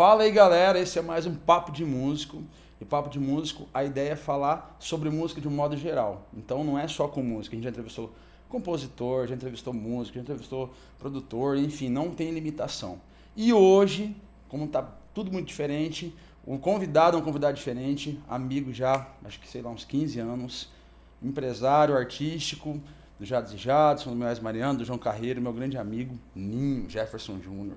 Fala aí, galera. Esse é mais um Papo de Músico. E Papo de Músico, a ideia é falar sobre música de um modo geral. Então não é só com música. A gente já entrevistou compositor, já entrevistou músico, já entrevistou produtor, enfim, não tem limitação. E hoje, como tá tudo muito diferente, o convidado é um convidado diferente, amigo já, acho que sei lá, uns 15 anos, empresário artístico, do Jades e Jadson, do Mariano, do João Carreiro, meu grande amigo, Ninho Jefferson Júnior.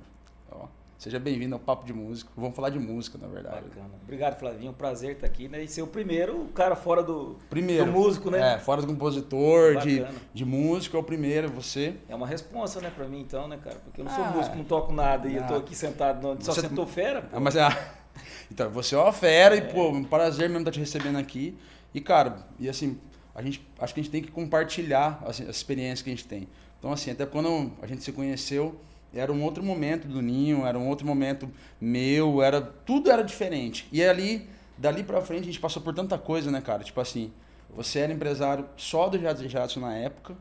Seja bem-vindo ao Papo de Músico. Vamos falar de música, na verdade. Bacana. Obrigado, Flavinho. Um prazer estar aqui, né? E ser o primeiro cara fora do, primeiro, do músico, né? É, fora do compositor, de, de músico, é o primeiro, você. É uma responsa, né, pra mim, então, né, cara? Porque eu não sou ah, músico, não toco nada e eu tô aqui sentado, no... só você sentou fera, pô. Ah, mas, ah, então, você é uma fera é. e, pô, um prazer mesmo estar te recebendo aqui. E, cara, e assim, a gente, acho que a gente tem que compartilhar assim, as experiências que a gente tem. Então, assim, até quando a gente se conheceu era um outro momento do Ninho, era um outro momento meu, era tudo era diferente. E ali, dali pra frente, a gente passou por tanta coisa, né, cara? Tipo assim, você era empresário só do Jadson Jadson na época,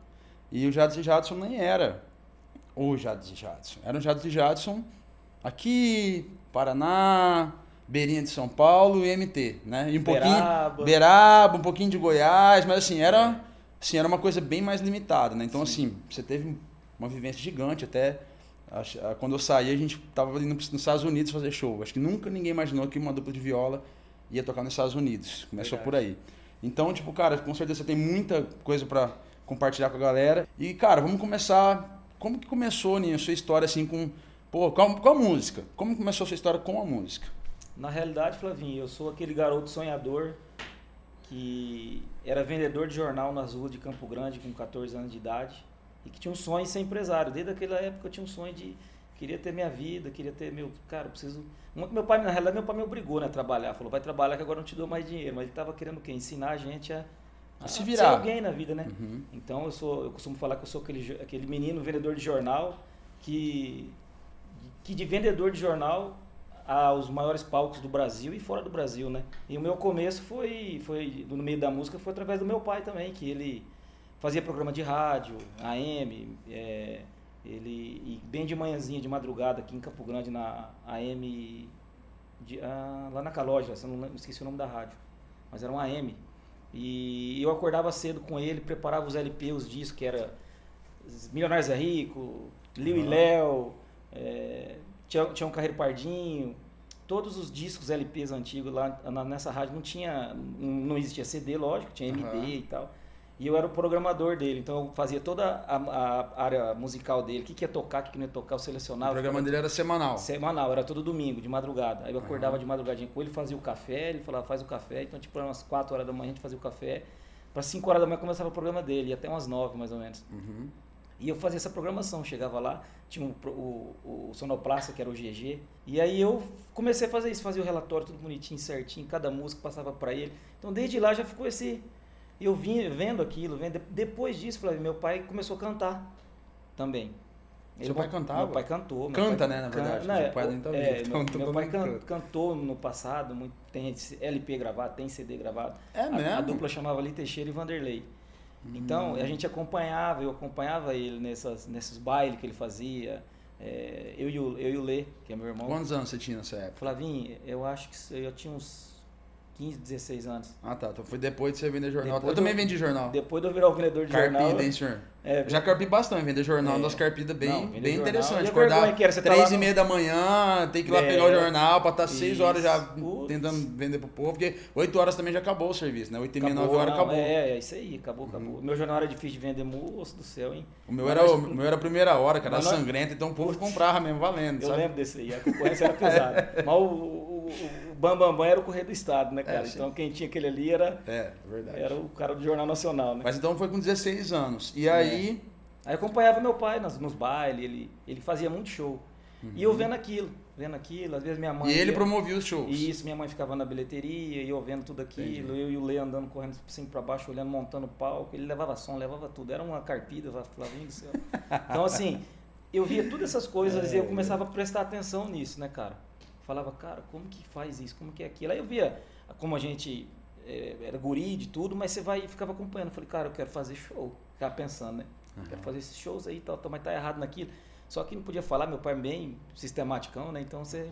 e o Jadson Jadson nem era o Jadson Jadson. Era o Jadson Jadson aqui, Paraná, Beirinha de São Paulo e MT, né? E um Beraba. pouquinho Beraba, um pouquinho de Goiás, mas assim, era, assim, era uma coisa bem mais limitada, né? Então Sim. assim, você teve uma vivência gigante até quando eu saí, a gente tava indo nos Estados Unidos fazer show. Acho que nunca ninguém imaginou que uma dupla de viola ia tocar nos Estados Unidos. Começou Verdade. por aí. Então, tipo, cara, com certeza você tem muita coisa para compartilhar com a galera. E, cara, vamos começar. Como que começou, Ninho, a sua história assim com. Pô, com a, com a música? Como começou a sua história com a música? Na realidade, Flavinho, eu sou aquele garoto sonhador que era vendedor de jornal nas ruas de Campo Grande com 14 anos de idade e que tinha um sonho de ser empresário. Desde aquela época eu tinha um sonho de queria ter minha vida, queria ter meu, cara, preciso. Meu pai, na realidade, meu pai me obrigou né, a trabalhar. Falou, vai trabalhar que agora não te dou mais dinheiro. Mas ele estava querendo o quê? Ensinar a gente a, a, a se virar. ser alguém na vida, né? Uhum. Então eu sou, eu costumo falar que eu sou aquele, aquele menino vendedor de jornal que, que de vendedor de jornal aos maiores palcos do Brasil e fora do Brasil, né? E o meu começo foi, foi no meio da música foi através do meu pai também, que ele fazia programa de rádio, AM, é, ele e bem de manhãzinha, de madrugada, aqui em Campo Grande, na AM, de, ah, lá na Caloja, não esqueci o nome da rádio, mas era um AM. E eu acordava cedo com ele, preparava os LP, os discos, que era Milionários é Rico, Liu e Léo, é, um Carreiro Pardinho, todos os discos LPs antigos lá nessa rádio não tinha, não existia CD, lógico, tinha MD uhum. e tal. E eu era o programador dele, então eu fazia toda a, a área musical dele, o que, que ia tocar, o que, que não ia tocar, eu selecionava. O programa dele era semanal? Semanal, era todo domingo, de madrugada. Aí eu acordava uhum. de madrugadinha com ele, fazia o café, ele falava, faz o café. Então, tipo, umas 4 horas da manhã a gente fazia o café. Para 5 horas da manhã começava o programa dele, até umas 9 mais ou menos. Uhum. E eu fazia essa programação, chegava lá, tinha o, o, o Sonoplasta, que era o GG, e aí eu comecei a fazer isso, fazia o relatório tudo bonitinho, certinho, cada música passava para ele. Então desde lá já ficou esse, eu vim vendo aquilo, vendo, depois disso, Flávio, meu pai começou a cantar também. Ele, Seu pai cantava? Meu pai cantou. Meu Canta, pai, né, na verdade. Can, meu pai, é, tá é, então, meu, meu pai can, cantou no passado, muito, tem LP gravado, tem CD gravado. É mesmo? A, a dupla chamava Ali Teixeira e Vanderlei. Então, hum. a gente acompanhava, eu acompanhava ele nessas, nesses bailes que ele fazia. É, eu, e o, eu e o Lê, que é meu irmão. Quantos anos você tinha nessa época? Flavinho, eu acho que eu tinha uns 15, 16 anos. Ah, tá. Então foi depois de você vender jornal. Depois eu também vendi jornal. Depois de eu virar o vendedor de Carpida, jornal. Carpida, hein, senhor? É, já carpi bastante, vender jornal, é, das carpidas bem, não, bem jornal, interessante. Acordar que era, você tá três tá e meia da manhã, tem que ir lá é, pegar o jornal pra estar tá seis horas já Putz. tentando vender pro povo, porque oito horas também já acabou o serviço, né? Oito e meia, nove horas acabou. É, é isso aí, acabou, acabou. Uhum. Meu jornal era difícil de vender, moço do céu, hein? O meu, era, o meu era a primeira hora, cara, era sangrento, então o povo comprava mesmo, valendo. Eu sabe? lembro desse aí, a concorrência era pesada. Mas o o Bambambam Bam Bam era o correio do Estado, né, cara? É, então quem tinha aquele ali era, é, verdade. era o cara do Jornal Nacional, né? Mas então foi com 16 anos. E aí. É. Aí acompanhava meu pai nos, nos bailes, ele, ele fazia muito show. Uhum. E eu vendo aquilo, vendo aquilo, às vezes minha mãe. E ele ia, promovia os shows. Isso, minha mãe ficava na bilheteria e eu vendo tudo aquilo, Entendi. eu e o Lê andando correndo assim para baixo, olhando, montando o palco. Ele levava som, levava tudo. Era uma carpida, Flavinho do céu. Então, assim, eu via todas essas coisas é, e eu começava a prestar atenção nisso, né, cara? Falava, cara, como que faz isso? Como que é aquilo? Aí eu via como a gente é, era guri de tudo, mas você vai e ficava acompanhando. Eu falei, cara, eu quero fazer show. Ficava pensando, né? Uhum. Quero fazer esses shows aí e tal, tal, mas tá errado naquilo. Só que não podia falar, meu pai bem sistematicão, né? Então você.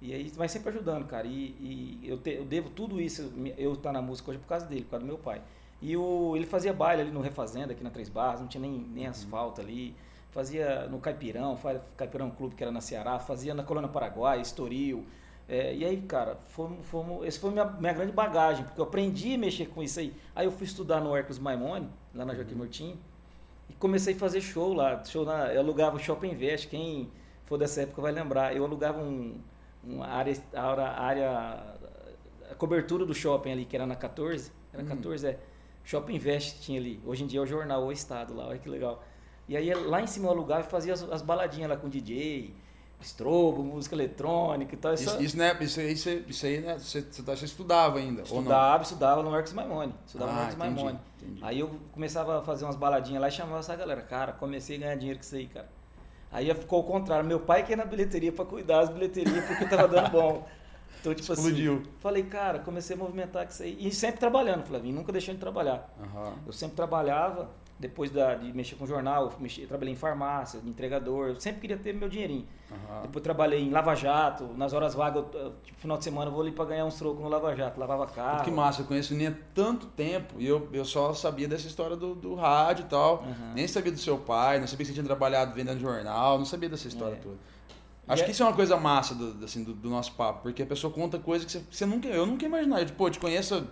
E aí vai sempre ajudando, cara. E, e eu, te, eu, devo tudo isso, eu estar tá na música hoje por causa dele, por causa do meu pai. E o, ele fazia baile ali no Refazenda, aqui na Três Barras, não tinha nem, nem uhum. asfalto ali. Fazia no Caipirão, Caipirão Clube, que era na Ceará, fazia na Colônia Paraguai, Estoril. É, e aí, cara, fomos, fomos, esse foi minha, minha grande bagagem, porque eu aprendi a mexer com isso aí. Aí eu fui estudar no Hercos Maimone, lá na Joaquim uhum. Murtinho, e comecei a fazer show lá. Show na, eu alugava o Shopping Invest, quem for dessa época vai lembrar. Eu alugava um, uma área, a área, a cobertura do shopping ali, que era na 14. Era 14, hum. é. Shopping Invest tinha ali. Hoje em dia é o jornal, o Estado lá, olha que legal. E aí lá em cima eu alugava e fazia as, as baladinhas lá com DJ, estrobo, música eletrônica e tal. Isso, isso, né, isso, isso, isso aí, né, você, você estudava ainda? Estudava, estudava no Marcos Maimone. Estudava ah, no Marcos Maimone. Entendi. Aí eu começava a fazer umas baladinhas lá e chamava essa galera. Cara, comecei a ganhar dinheiro com isso aí, cara. Aí ficou o contrário. Meu pai que ia na bilheteria para cuidar das bilheterias porque tava dando bom. Então, tipo assim, Explodiu. assim, falei, cara, comecei a movimentar com isso aí. E sempre trabalhando, Flavinho, nunca deixando de trabalhar. Uhum. Eu sempre trabalhava, depois da, de mexer com jornal, eu trabalhei em farmácia, de entregador, eu sempre queria ter meu dinheirinho. Uhum. Depois trabalhei em Lava Jato, nas horas vagas, eu, tipo, final de semana eu vou ali para ganhar uns trocos no Lava Jato, lavava carro. Que massa, eu conheço nem há tanto tempo e eu, eu só sabia dessa história do, do rádio e tal. Uhum. Nem sabia do seu pai, não sabia que você tinha trabalhado vendendo jornal, não sabia dessa história é. toda. Acho que é... isso é uma coisa massa do, assim, do, do, nosso papo, porque a pessoa conta coisas que você, você nunca. Eu nunca imaginava. Tipo, pô, te conheço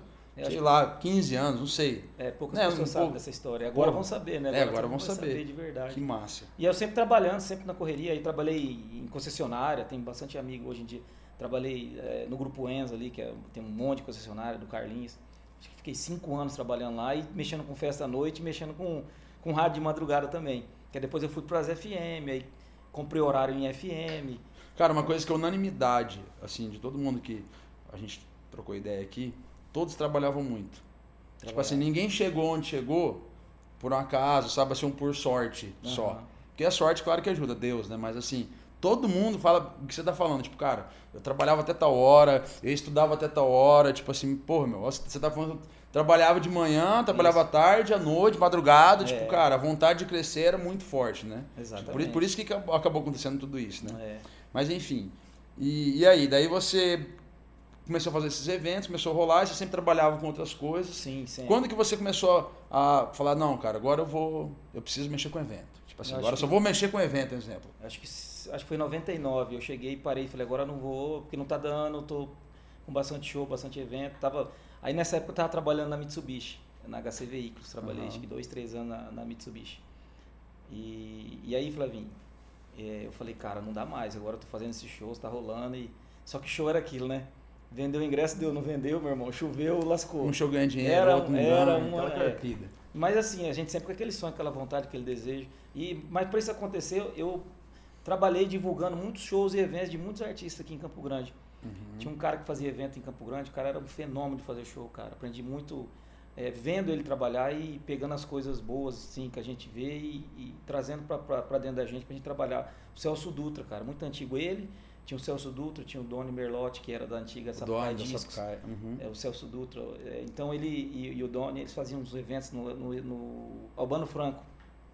sei que... lá, 15 anos, não sei. É, poucas né? pessoas um sabem pouco... dessa história. Agora Pô, vão saber, né? Agora, é, agora vão saber. saber. de verdade. Que massa. E eu sempre trabalhando, sempre na correria. Aí trabalhei em concessionária, tenho bastante amigo hoje em dia. Trabalhei é, no Grupo Enzo ali, que é, tem um monte de concessionária, do Carlinhos. Acho que fiquei cinco anos trabalhando lá e mexendo com festa à noite, mexendo com, com rádio de madrugada também. Que depois eu fui para as FM, aí comprei horário em FM. Cara, uma coisa que é unanimidade, assim, de todo mundo que a gente trocou ideia aqui, todos trabalhavam muito. Tipo assim, ninguém chegou onde chegou por um acaso, sabe assim, um por sorte uhum. só. Porque a sorte, claro que ajuda, Deus, né? Mas assim, todo mundo fala o que você tá falando. Tipo, cara, eu trabalhava até tal hora, eu estudava até tal hora. Tipo assim, porra, meu, você tá falando. Trabalhava de manhã, trabalhava à tarde, à noite, madrugada. Tipo, é. Tipo, cara, a vontade de crescer era muito forte, né? Exatamente. Tipo, por, por, isso que acabou acontecendo tudo isso, né? É. Mas enfim. E, e aí, daí você começou a fazer esses eventos, começou a rolar, você sempre trabalhava com outras coisas. Sim, sim. Quando que você começou a falar, não, cara, agora eu vou, eu preciso mexer com evento? Tipo assim, eu agora só vou mexer com evento, exemplo. Acho que acho que foi em 99, eu cheguei e parei, falei, agora não vou, porque não tá dando, eu tô com bastante show, bastante evento, tava Aí nessa época eu tava trabalhando na Mitsubishi, na HC Veículos, trabalhei uhum. acho que dois, três anos na, na Mitsubishi. E, e aí, Flavinho, é, eu falei, cara, não dá mais, agora eu tô fazendo esses shows, tá rolando e só que show era aquilo, né? Vendeu o ingresso, deu, não vendeu, meu irmão. Choveu, lascou. Um show ganha dinheiro, era, outro não era uma é. Mas assim, a gente sempre com aquele sonho, aquela vontade, aquele desejo. E, mas para isso acontecer, eu trabalhei divulgando muitos shows e eventos de muitos artistas aqui em Campo Grande. Uhum. Tinha um cara que fazia evento em Campo Grande, o cara era um fenômeno de fazer show, cara. Aprendi muito é, vendo ele trabalhar e pegando as coisas boas assim, que a gente vê e, e trazendo para dentro da gente para a gente trabalhar. O Celso Dutra, cara, muito antigo ele tinha o Celso Dutra, tinha o Doni Merlotti, que era da antiga Sapucaia Discos. Uhum. É, o Celso Dutra. É, então ele e, e, o Doni, eles faziam uns eventos no, no, no Albano Franco.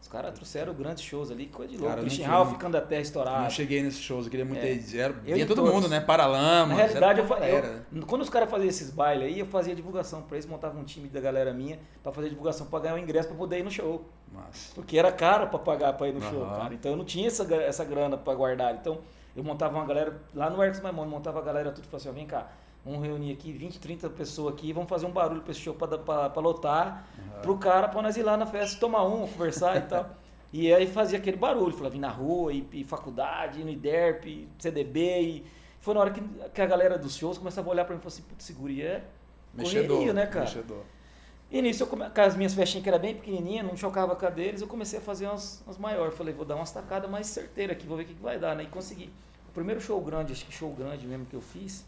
Os caras trouxeram grandes shows ali, coisa de louco. Cara, Christian Ralph ficando até estourado. Não cheguei nesses shows, eu queria muito é. Era, vinha todo todos. mundo, né? Paralama. Na realidade, eu, eu, quando os caras faziam esses bailes aí, eu fazia divulgação pra eles, montava um time da galera minha pra fazer divulgação, pra ganhar o um ingresso pra poder ir no show. Nossa. Porque era caro pra pagar pra ir no uhum. show, cara. Então eu não tinha essa, essa grana pra guardar. Então eu montava uma galera, lá no Ercos Maimon, montava a galera tudo e falava assim, vem cá, vamos reunir aqui 20, 30 pessoas aqui, vamos fazer um barulho para esse show para lotar, uhum. pro cara, para nós ir lá na festa, tomar um, conversar e tal. E aí fazia aquele barulho, falava, vim na rua, e, e faculdade, no IDERP, CDB, e foi na hora que, que a galera dos shows começava a olhar para mim e falou assim, putz, seguria é correria, né, cara? Mexedor. E nisso, eu come... com as minhas festinhas que era bem pequenininha, não chocava com a deles, eu comecei a fazer umas, umas maiores. Falei, vou dar umas tacadas mais certeiras aqui, vou ver o que, que vai dar, né? E consegui primeiro show grande, acho que show grande mesmo que eu fiz,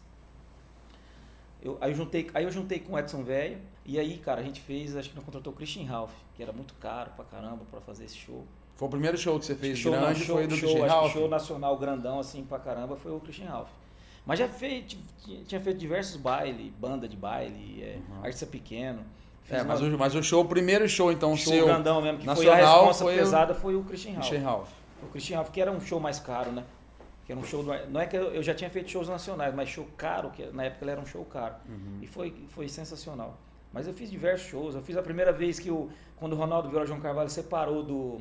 eu, aí, eu juntei, aí eu juntei com o Edson Velho, e aí, cara, a gente fez, acho que não contratou o Christian Ralph, que era muito caro pra caramba pra fazer esse show. Foi o primeiro show que você fez show, grande, show, foi do show, Christian Ralph? show nacional grandão, assim, pra caramba, foi o Christian Ralph. Mas já fez, tinha feito diversos bailes, banda de baile, é, uhum. artista pequeno. É, mas, uma... o, mas o show, o primeiro show, então, show seu grandão mesmo, que nacional, foi a resposta foi pesada, o... foi o Christian Ralph. Christian Ralph. O Christian Ralph, que era um show mais caro, né? Que era um show. Não é que eu, eu já tinha feito shows nacionais, mas show caro, que na época era um show caro. Uhum. E foi, foi sensacional. Mas eu fiz diversos shows. Eu fiz a primeira vez que o, quando o Ronaldo Viola e João Carvalho separou do.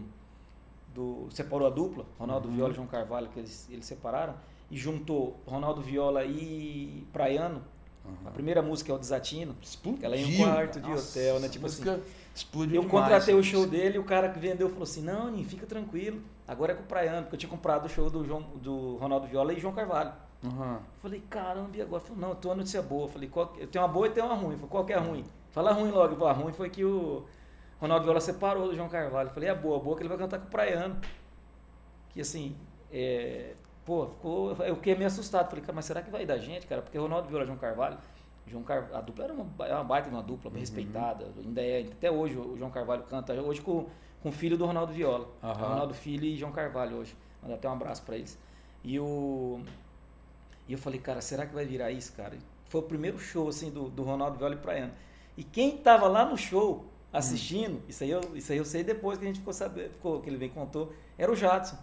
do separou a dupla, Ronaldo Uhum. Viola e João Carvalho, que eles, eles separaram, e juntou Ronaldo Viola e Praiano. A primeira música é o Desatino. Explodiu. Ela em um quarto de hotel, né? Tipo música explodiu Eu demais, contratei o show dele e o cara que vendeu falou assim: Não, Ninho, fica tranquilo. Agora é com o Praiano, porque eu tinha comprado o show do, João, do Ronaldo Viola e João Carvalho. Eu falei, caramba, e agora? Falou, não, eu tô notícia boa. Falei, qual, eu tenho uma boa e tenho uma ruim. Falei, qual que é a ruim? Fala ruim logo. Falei, a ruim foi que o Ronaldo Viola separou do João Carvalho. Falei, a boa, a boa é que ele vai cantar com o Praiano. Que assim, é, pô, ficou, eu fiquei meio assustado. Falei, cara, mas será que vai dar gente, cara? Porque o Ronaldo Viola e João Carvalho, João Car... a dupla era uma, é uma baita de uma dupla, bem respeitada. Ainda é, até hoje o João Carvalho canta, hoje com, com o filho do Ronaldo Viola. Aham. Ronaldo Filho e João Carvalho hoje. Mandar até um abraço pra eles. E o. E eu falei, cara, será que vai virar isso, cara? Foi o primeiro show, assim, do, do Ronaldo Viola e Praiano. E quem tava lá no show, assistindo, isso, aí eu, isso aí eu sei depois que a gente ficou sabendo, ficou, que ele e contou, era o Jadson.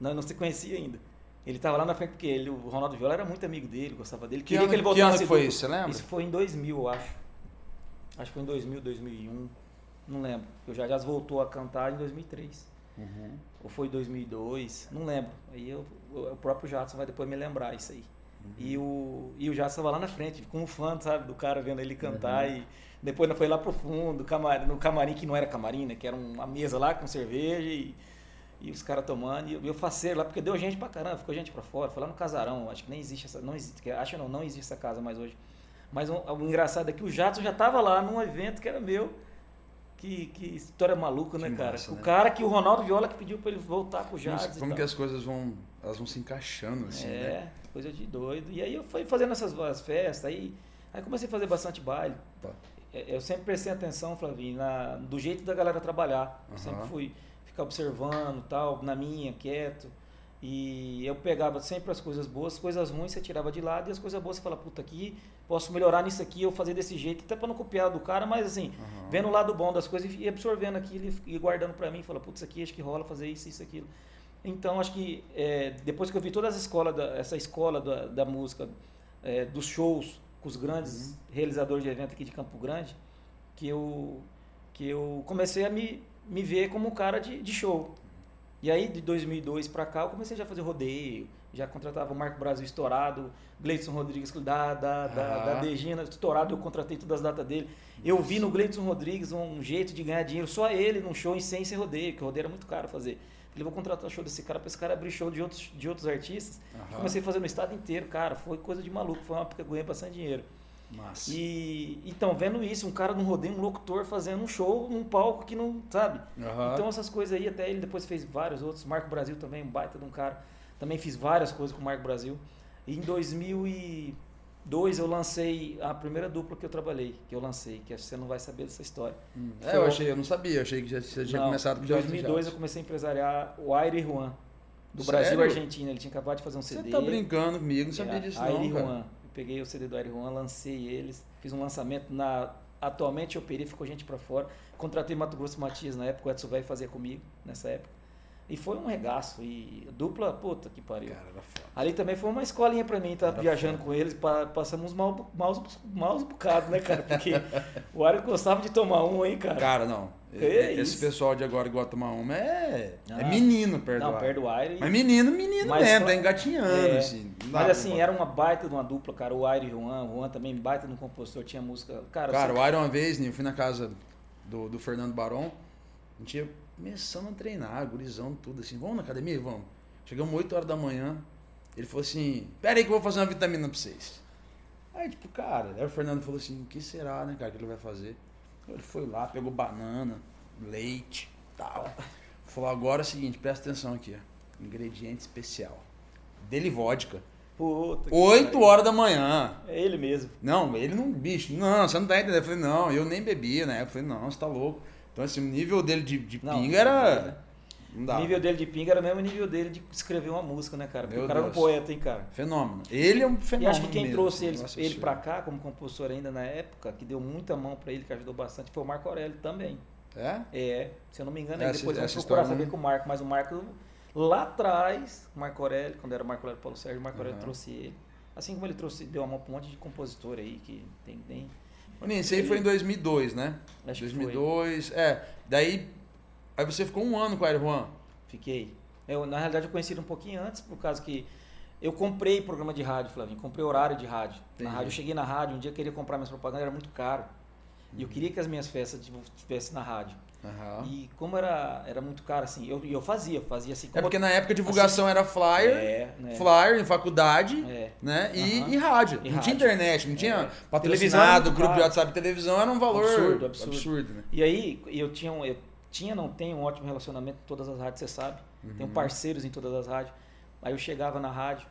Não, não se conhecia ainda. Ele tava lá na frente, porque ele, o Ronaldo Viola era muito amigo dele, gostava dele. Que Queria ano, que ele que voltasse ano que ser foi isso, você lembra? Isso foi em 2000, eu acho. Acho que foi em 2000, 2001. Não lembro. O Jajás voltou a cantar em 2003. Uhum. Ou foi 2002, não lembro. Aí eu, o próprio Jadson vai depois me lembrar isso aí. E o, e o Jadson estava lá na frente, com um fã, sabe, do cara vendo ele cantar. E depois foi lá pro fundo, no camarim que não era camarim, né? Que era uma mesa lá com cerveja e, e os caras tomando. E eu, faceiro lá, porque deu gente pra caramba, ficou gente pra fora. Foi lá no casarão, acho que nem existe essa. Não existe, acho não, não existe essa casa mais hoje. Mas o, o engraçado é que o Jadson já tava lá num evento que era meu. Que, que história maluca, né, Que cara? massa, o né? cara que o Ronaldo Viola que pediu pra ele voltar com o e como que as coisas vão, elas vão se encaixando assim, né? É, coisa de doido. E aí eu fui fazendo essas festas, aí, aí comecei a fazer bastante baile. Tá. É, Eu sempre prestei atenção, Flavinho, na, do jeito da galera trabalhar. Eu Aham. sempre fui ficar observando, tal, na minha, quieto. E eu pegava sempre as coisas boas, as coisas ruins você tirava de lado e as coisas boas você fala, puta, aqui posso melhorar nisso aqui, eu fazer desse jeito, até pra não copiar do cara, mas assim, Aham. vendo o lado bom das coisas e absorvendo aquilo e guardando pra mim, fala, putz, isso aqui acho que rola fazer isso, isso, aquilo. Então acho que é, depois que eu vi toda essa escola da, essa escola da, da música, é, dos shows com os grandes realizadores de evento aqui de Campo Grande, que eu, que eu comecei a me, me ver como um cara de, de show. E aí de 2002 pra cá eu comecei já a fazer rodeio, já contratava o Marco Brasil estourado, Gleidson Rodrigues da, da, da, Ah. da Degina estourado, eu contratei todas as datas dele. Eu vi no Gleidson Rodrigues um jeito de ganhar dinheiro, só ele num show em sem ser rodeio, porque rodeio era muito caro fazer. Falei, vou contratar show desse cara para esse cara abrir show de outros, de outros artistas. Aham. Comecei a fazer no estado inteiro, cara, foi coisa de maluco, foi uma época que eu ganhei bastante dinheiro. Massa. E então, vendo isso, um cara num rodeio, um locutor fazendo um show num palco que não, sabe? Aham. Então essas coisas aí, até ele depois fez vários outros. Marco Brasil também, um baita de um cara. Também fiz várias coisas com o Marco Brasil. E em 2002 eu lancei a primeira dupla que eu trabalhei, que eu lancei, que você não vai saber dessa história. Hum. É, eu achei, eu não sabia, eu achei que já, você tinha Não, começado com Em já- 2002 já. eu comecei a empresariar o Aire Juan, do Sério? Brasil e Argentina. Ele tinha acabado de fazer um Você CD. tá brincando comigo, não É, sabia disso Aire não, cara. Juan. Eu peguei o CD do Aire Juan, lancei eles, fiz um lançamento na. Atualmente eu operei, ficou gente pra fora. Contratei Mato Grosso Matias na época, o Edson Velho fazia comigo nessa época. E foi um regaço. E dupla, puta que pariu. Cara, foda. Ali também foi uma escolinha pra mim, tá Era viajando com eles, pa- passamos uns maus, maus, maus bocados, né, cara? Porque o Aire gostava de tomar um, hein, cara? Cara, não. Que Esse isso? pessoal de agora de tomar uma é, é Ah. menino perto Não, do perto do Aire. Mas menino, menino Mas mesmo, só- tá engatinhando, É. assim. Mas assim, era uma baita de uma dupla, cara. O Aire e o Juan, o Juan também baita um compositor, tinha música. Cara, Cara, você- o Iron uma vez, né, eu fui na casa do, do Fernando Barão, a gente ia começando a treinar, gurizão, tudo assim. Vamos na academia? Vamos. Chegamos 8 horas da manhã, ele falou assim, pera aí que eu vou fazer uma vitamina pra vocês. Aí, tipo, cara, aí o Fernando falou assim, o que será, né, cara, que ele vai fazer? Ele foi lá, pegou banana, leite, tal. Falou, agora é o seguinte, presta atenção aqui, ó. Ingrediente especial. Dele vodka. Puta que 8 pariu. horas da manhã. É ele mesmo. Não, ele não, bicho, não, você não tá entendendo. Eu falei, não, eu nem bebia, né? Eu falei, não, você tá louco. Então, assim, o nível dele de, de Não, pinga era. O dá. nível dele de pinga era o mesmo nível dele de escrever uma música, né, cara? Porque Meu o cara Deus. era um poeta, hein, cara? Fenômeno. Ele é um E fenômeno. acho que quem mesmo, trouxe assim, ele, ele pra cá, como compositor ainda na época, que deu muita mão pra ele, que ajudou bastante, foi o Marco Aurélio também. É? É, se eu não me engano, Essa- depois vamos procurar saber não- com o Marco, mas o Marco Lá atrás, Marco Aurélio, quando era Marco Aurélio Paulo Sérgio, Marco Aurélio Uhum. trouxe ele. Assim como ele trouxe, deu a mão pra um monte de compositor aí, que tem, tem Ô, Ninho, isso aí foi em 2002, né? acho que foi. 2002, é. Daí, aí você ficou um ano com a Juan. Fiquei. Eu, na realidade, eu conheci ele um pouquinho antes, por causa que eu comprei programa de rádio, Flavinho. Comprei horário de rádio. Entendi. Na rádio, eu cheguei na rádio, um dia eu queria comprar minhas propagandas, era muito caro. E eu queria que as minhas festas tipo, tivessem na rádio. Aham. E como era, era muito caro, assim, eu, eu fazia, fazia assim. É porque na época a divulgação era flyer, É, né? flyer em faculdade, É. né? E, Aham. e rádio. E não tinha rádio. internet, não tinha É. Televisão era patrocinado, muito grupo de. WhatsApp televisão, era um valor Absurdo, absurdo, absurdo. né? E aí, eu tinha, um- eu tinha, não tenho um ótimo relacionamento com todas as rádios, você sabe. Uhum. Tenho parceiros em todas as rádios. Aí eu chegava na rádio,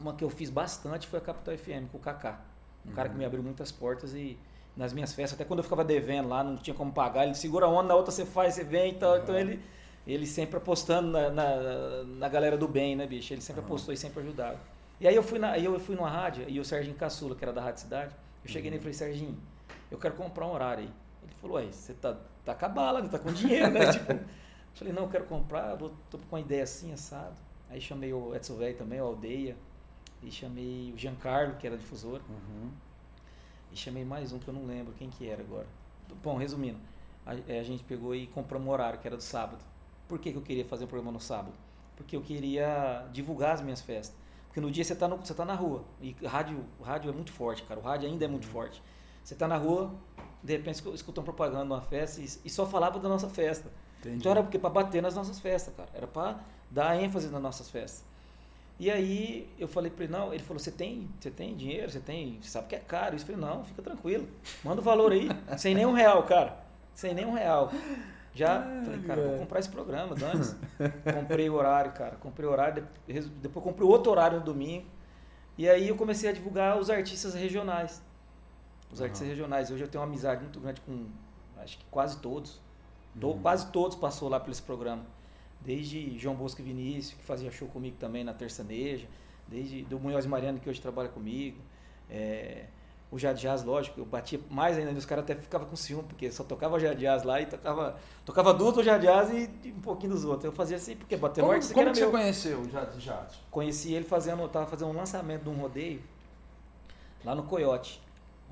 uma que eu fiz bastante foi a Capital FM, com o Kaká. Um cara que Uhum. me abriu muitas portas e nas minhas festas, até quando eu ficava devendo lá, não tinha como pagar, ele segura a onda, na outra você faz, você vem e tal. Então ele, ele sempre apostando na, na, na galera do bem, né, bicho? Ele sempre Uhum. apostou e sempre ajudava. E aí eu fui, na, aí eu fui numa rádio e o Serginho Caçula, que era da Rádio Cidade, eu cheguei nele e falei, Serginho, eu quero comprar um horário aí. Ele falou, ué, você tá, tá com a bala, tá com dinheiro, né? tipo, falei, não, eu quero comprar, vou, tô com uma ideia assim, assado. Aí chamei o Edson Velho também, o Aldeia, e chamei o Giancarlo, que era difusor, Uhum. e chamei mais um que eu não lembro quem que era agora. Bom, resumindo, a, eh, a gente pegou e compramos um horário, que era do sábado. Por que, que eu queria fazer um programa no sábado? Porque eu queria divulgar as minhas festas. Porque no dia você tá, no, você tá na rua. E rádio, rádio é muito forte, cara. O rádio ainda é muito forte. Você tá na rua, de repente escu- escutam propaganda numa festa e, e só falava da nossa festa. Entendi. Então era porque para bater nas nossas festas, cara. Era para dar ênfase nas nossas festas. E aí eu falei para ele, não, ele falou, você tem, você tem dinheiro, você tem, você sabe que é caro. Eu falei, não, fica tranquilo. Manda o valor aí, sem nenhum real, cara. Sem nenhum real. Já falei, cara, vou comprar esse programa, dane Comprei o horário, cara. Comprei o horário, depois comprei outro horário no domingo. E aí eu comecei a divulgar os artistas regionais. Os Aham. artistas regionais. Hoje eu tenho uma amizade muito grande com, acho que quase todos. To- Uhum. Quase todos passou lá por esse programa. Desde João Bosco e Vinícius, que fazia show comigo também na Terçaneja. Desde do Munhoz Mariano, que hoje trabalha comigo. É, o Jade Jazz, lógico, eu batia mais ainda, os caras até ficavam com ciúme, porque só tocava Jade Jazz lá e tocava, tocava duas do Jade Jazz e, um pouquinho dos outros. Eu fazia assim, porque bater Como, aqui como era que você meu. conheceu o Jato? Conheci ele fazendo, tava fazendo um lançamento de um rodeio lá no Coyote.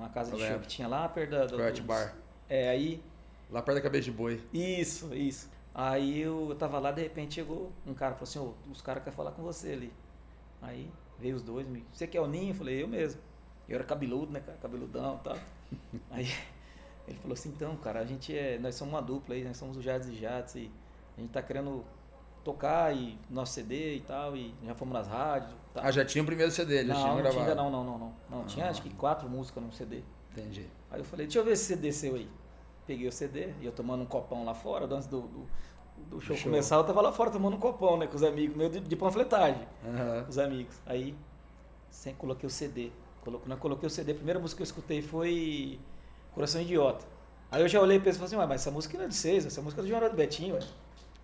Uma casa Eu de show lembro. que tinha lá perto da... do- Bar. É, aí Lá perto da cabeça de boi. Isso, isso. Aí eu, tava lá, de repente chegou um cara, falou assim, ô, os caras querem falar com você ali. Aí veio os dois, me, você quer o Ninho? Eu falei, eu mesmo. Eu era cabeludo, né, cara, cabeludão e tal. Aí ele falou assim, então, cara, a gente é, nós somos uma dupla aí, nós somos o Jades e Jades e a gente tá querendo tocar e nosso CD e tal, e já fomos nas rádios. Tal. Ah, já tinha o primeiro CD, já não, tinha não gravado. tinha, não, não, não, não. Não, tinha Ah. acho que quatro músicas num CD. Entendi. Aí eu falei, deixa eu ver esse CD seu aí. Peguei o CD e eu tomando um copão lá fora, antes do, do, do show, show. começar, eu tava lá fora tomando um copão, né, com os amigos meus de, de panfletagem, com os amigos. Aí, sem coloquei o CD. Colo- Quando eu coloquei o CD, a primeira música que eu escutei foi Coração Idiota. Aí eu já olhei e pensei assim, mas essa música não é de vocês, essa música é do Jornal do Betinho, ué.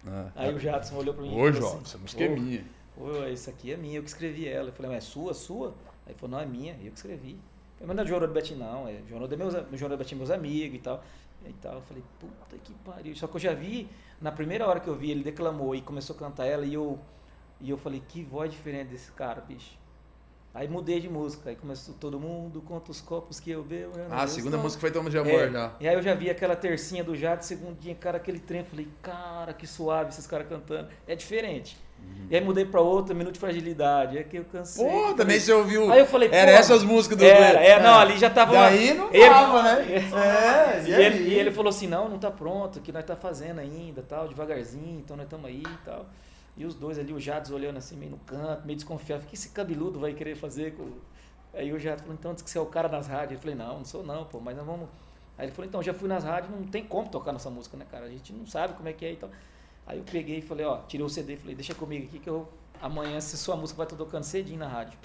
Ah. Aí o Jadson olhou pra mim e Ô, falou Jó, assim, essa música é "Ô, minha. Ô, essa aqui é minha, eu que escrevi ela. Eu falei, mas é sua, sua? Aí ele falou, não, é minha, eu que escrevi. Eu não é do Betinho, não, é Jornal do meus, Jornal do Betinho, meus amigos e tal. E tal. Eu falei, puta que pariu. Só que eu já vi, na primeira hora que eu vi, ele declamou e começou a cantar ela e eu, e eu falei, que voz diferente desse cara, bicho. Aí mudei de música, aí começou todo mundo, conta os copos que eu bebo. eu não Ah, a segunda não." música foi Toma de Amor É, já. E aí eu já vi aquela tercinha do Jade, segundinha, cara, aquele trem, falei, cara, que suave esses caras cantando. É diferente. E aí mudei pra outra, Minuto de Fragilidade, é que eu cansei. Pô, também você ouviu. Aí eu falei, Era essas músicas do Era, é, não, ali já tava... Daí não ele- tava, né? É, E e ele, e ele falou assim, não, não tá pronto, que nós tá fazendo ainda, tal, devagarzinho, então nós estamos aí e tal. E os dois ali, o Jades olhando assim, meio no canto, meio desconfiado, o que esse cabeludo vai querer fazer com... Aí o Jades falou, então diz que você é o cara nas rádios. Eu falei, não, não sou não, pô, mas nós vamos... Aí ele falou, então, já fui nas rádios, não tem como tocar nossa música, né, cara? A gente não sabe como é que é e tal. Aí eu peguei e falei, ó, tirei o CD e falei, deixa comigo aqui que eu... Amanhã, se sua música vai estar tocando cedinho na rádio.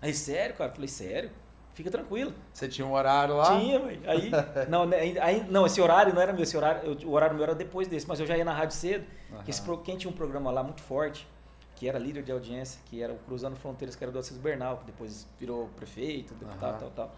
Aí, sério, cara? Eu falei, sério? Fica tranquilo. Você tinha um horário lá? Tinha, velho. Aí, não, né, aí, não, esse horário não era meu, esse horário, eu- o horário meu era depois desse, mas eu já ia na rádio cedo. Que esse, quem tinha um programa lá muito forte, que era líder de audiência, que era o Cruzando Fronteiras, que era do Assis Bernal, que depois virou prefeito, deputado, Aham. tal, tal.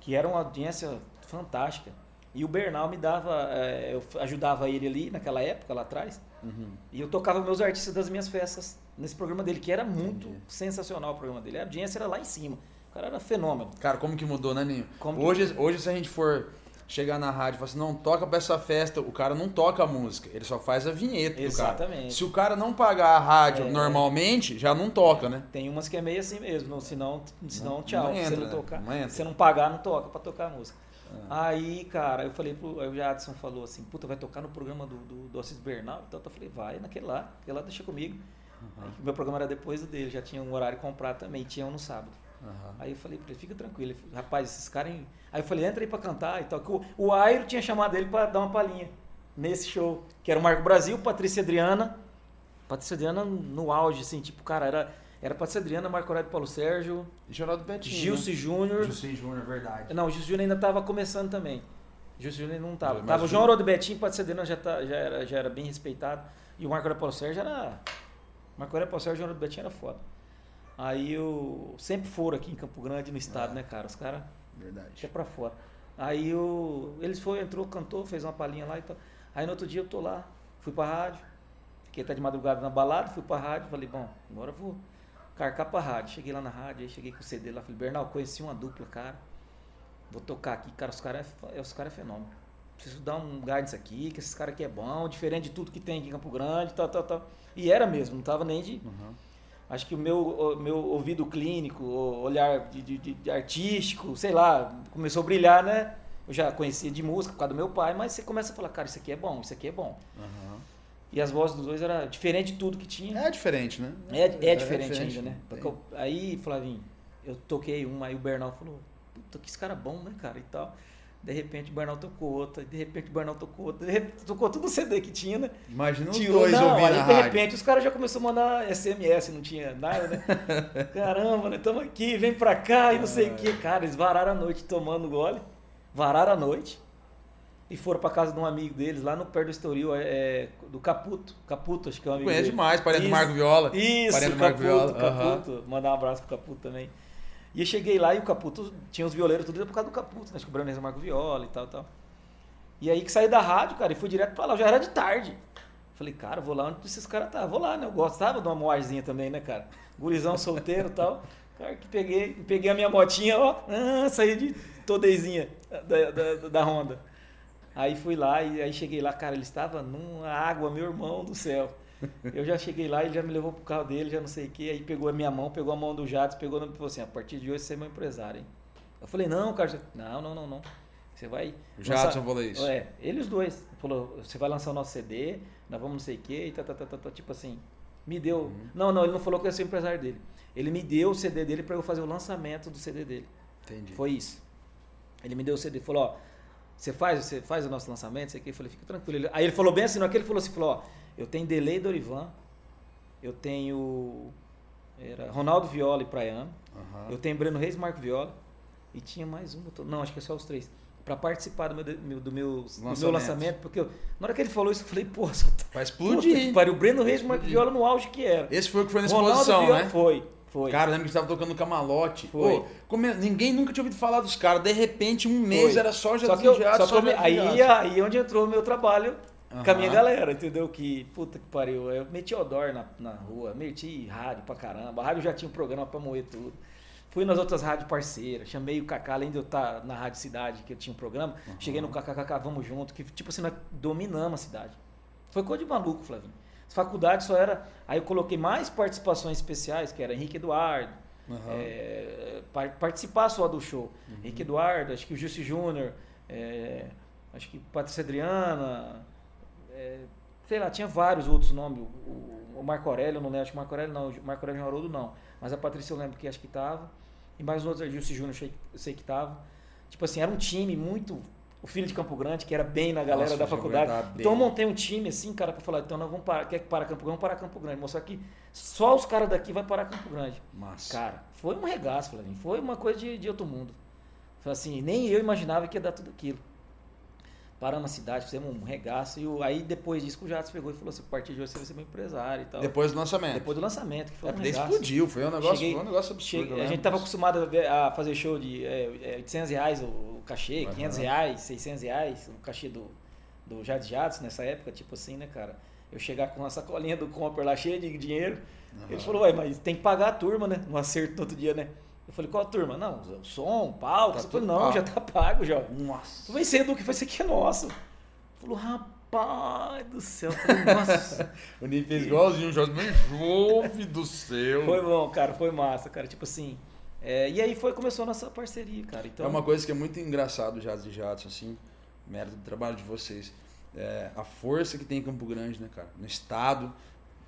Que era uma audiência fantástica. E o Bernal me dava, é, eu ajudava ele ali naquela época, lá atrás. Uhum. E eu tocava meus artistas das minhas festas nesse programa dele, que era muito Entendi. sensacional o programa dele. A audiência era lá em cima. O cara era fenômeno. Cara, como que mudou, né, Ninho? Como que- Hoje, hoje, se a gente for chegar na rádio e falar assim, não, toca pra essa festa, o cara não toca a música, ele só faz a vinheta do cara. Exatamente. Se o cara não pagar a rádio É. normalmente, já não toca, né? Tem umas que é meio assim mesmo, não, senão, senão Não- tchau. não se entra, você não né? tocar, Não você não pagar, não toca pra tocar a música. Ah. Aí, cara, eu falei pro. Aí o Jadson falou assim, puta, vai tocar no programa do, do, do Assis Bernal? Então eu falei, vai naquele lá, aquele lá deixa comigo. Aí, o meu programa era depois do dele, já tinha um horário comprado também, tinha um no sábado. Aham. Aí eu falei pra ele, fica tranquilo. Falou, Rapaz, esses caras. hein?" Aí eu falei, entra aí pra cantar e tal. Que o, o Airo tinha chamado ele pra dar uma palhinha nesse show. Que era o Marco Brasil, Patrícia Adriana. Patrícia Adriana no auge, assim, tipo, cara, era, era Patrícia Adriana, Marco Aurélio Paulo Sérgio, E Geraldo Betinho. Gilce né? Júnior. Gilce Júnior, verdade. Não, o Gilce Júnior ainda tava começando também. Gilce Júnior não tava. Mas tava o o- João Haroldo Betinho, Patrícia Adriana já, tá, já, era, já era bem respeitado. E o Marco Aurélio Paulo Sérgio era. Marco Aurélio Paulo Sérgio e o João Haroldo Betinho era foda. Aí eu. Sempre foram aqui em Campo Grande, no estado, Ah. né, cara? Os caras. Verdade. Deixa pra fora. Aí o, eles foram, entrou, cantou, fez uma palhinha lá e tal. Aí no outro dia eu tô lá, fui pra rádio, fiquei até de madrugada na balada, fui pra rádio, falei, bom, agora eu vou carcar pra rádio. Cheguei lá na rádio, aí cheguei com o CD lá, falei, Bernal, conheci uma dupla, cara. Vou tocar aqui, cara, os caras é, os cara é fenômeno. Preciso dar um nisso aqui, que esses caras aqui é bom, diferente de tudo que tem aqui em Campo Grande, tal, tal, tal. E era mesmo, não tava nem de. Uhum. Acho que o meu, o meu ouvido clínico, o olhar de, de- de- artístico, sei lá, começou a brilhar, né? Eu já conhecia de música por causa do meu pai, mas você começa a falar, cara, isso aqui é bom, isso aqui é bom. Uhum. E as vozes dos dois era diferente de tudo que tinha. É diferente, né? É, é, diferente ainda, né? Eu- aí, Flavinho, eu toquei uma, aí o Bernal falou, puta, que esse cara é bom, né, cara, e tal. De repente o Bernal tocou outra, de repente o Bernal tocou outra, de repente tocou tudo o CD que tinha, né? Imagina os Tirou, dois não, ouvindo aí de rádio. repente os caras já começaram a mandar SMS, não tinha nada, né? Caramba, né? Tamo aqui, vem pra cá e não sei o que. Cara, eles vararam a noite tomando gole, vararam a noite e foram pra casa de um amigo deles, lá no perto do Estoril, é, é, do Caputo. Caputo, acho que é um amigo Conhece demais, parente do. Marco Viola. Isso, Parente do Marco Caputo, Viola. Caputo. Mandar um abraço pro Caputo também. E eu cheguei lá e o Caputo, tinha os violeiros tudo por causa do Caputo, né? Acho que o Brandense Marco Viola e tal, tal. E aí que saí da rádio, cara, e fui direto pra lá, já era de tarde. Falei, cara, vou lá onde esses caras tá, vou lá, né? Eu gostava de uma moarzinha também, né, cara? Gurizão solteiro e tal. Cara, que peguei, peguei a minha motinha, ó, ah, saí de todezinha da, da, da Honda. Aí fui lá e aí cheguei lá, cara, ele estava numa água, meu irmão do céu. Eu já cheguei lá, ele já me levou pro carro dele, já não sei o que, aí pegou a minha mão, pegou a mão do Jadson, pegou e falou assim, a partir de hoje você é meu empresário, hein? Eu falei, não, cara, não, não, não, não. Você vai. O Jadson falou isso. É, ele os dois. Falou, você vai lançar o nosso CD, nós vamos não sei o que, e tá, tá, tá, tá, tá, tipo assim. Me deu. Uhum. Não, não, ele não falou que eu ia ser empresário dele. Ele me deu o CD dele para eu fazer o lançamento do CD dele. Entendi. Foi isso. Ele me deu o CD, falou, ó, você faz, você faz o nosso lançamento, isso aqui. Eu falei, fica tranquilo. Aí ele falou bem assim, não é que ele falou assim, falou, ó, eu tenho Delay Dorivan, eu tenho era Ronaldo Viola e Praiano, Aham. eu tenho Breno Reis e Marco Viola, e tinha mais um, não, acho que é só os três. Pra participar do meu, do meu, do meu Lançamento. lançamento, porque eu- na hora que ele falou isso, eu falei, pô, só tá. Vai Puta explodir. pariu, o Breno Reis e Marco. Viola no auge que era. Esse foi o que foi na Ronaldo exposição, Viola- né? Foi, foi. Cara, lembro que estava tocando no camarote. Foi. Pô, como ninguém nunca tinha ouvido falar dos caras. De repente, um mês Foi. era só Só Jesus que, eu, só que eu aí, aí onde entrou o meu trabalho com a minha galera, entendeu? Que, puta que pariu, eu meti odor na, na rua, meti rádio pra caramba, a rádio já tinha um programa pra moer tudo. Fui nas outras rádios parceiras, chamei o Kaká, além de eu estar na Rádio Cidade, que eu tinha um programa, cheguei no KKK, vamos junto, que tipo assim, nós dominamos a cidade. Foi coisa de maluco, Flavinho. As faculdades só era. Aí eu coloquei mais participações especiais, que era Henrique Eduardo, Aham. é, par- participar só do show. Henrique Eduardo, acho que o Jussi Júnior, é, acho que Patrícia Adriana, é, sei lá, tinha vários outros nomes. O, o- Marco Aurélio, eu não lembro, acho que o Marco Aurélio não, o Marco Aurélio Haroldo não. Mas a Patrícia eu lembro que acho que tava. E mais outros, o Jussi Júnior eu sei, que tava. Tipo assim, era um time muito. O filho de Campo Grande, que era bem na galera Nossa, da faculdade. Então eu montei um time assim, cara, pra falar, então nós vamos parar. Quer que para Campo Grande? Vamos parar Campo Grande. Mostrar que só os caras daqui vai parar Campo Grande. Massa. Cara, foi um regaço, Flavinho. Foi uma coisa de, de outro mundo. Foi assim, nem eu imaginava que ia dar tudo aquilo. Paramos a cidade, fizemos um regaço. E o- aí depois disso o Jatos pegou e falou assim: a partir de hoje você vai ser meu empresário e tal. Depois do lançamento. Depois do lançamento, que foi é, um regaço. explodiu, foi um negócio, Cheguei- foi um negócio absurdo. Cheguei- eu a gente tava disso. acostumado a, ver- a fazer show de é, é, 800 reais o, cachê, Aham. 500 reais, 600 reais, o cachê do, do Jades Jades nessa época, tipo assim, né, cara? Eu chegar com uma sacolinha do Comper lá cheia de dinheiro. Ele falou, ué, mas tem que pagar a turma, né? No acerto no outro dia, né? Eu falei, qual a turma? Não, o som, o palco. Tá eu falei, não, já tá pago já. Nossa. Tu vai ser do que foi isso aqui é nosso. Falou, rapaz do céu. Falei, nossa. O Ney fez igualzinho o mas jove do céu. Foi bom, cara, foi massa, cara. Tipo assim. é, e aí foi, começou a nossa parceria, cara. Então, É uma coisa que é muito engraçado, Jazz e Jadson, assim, mérito do trabalho de vocês. É, a força que tem em Campo Grande, né, cara? No estado,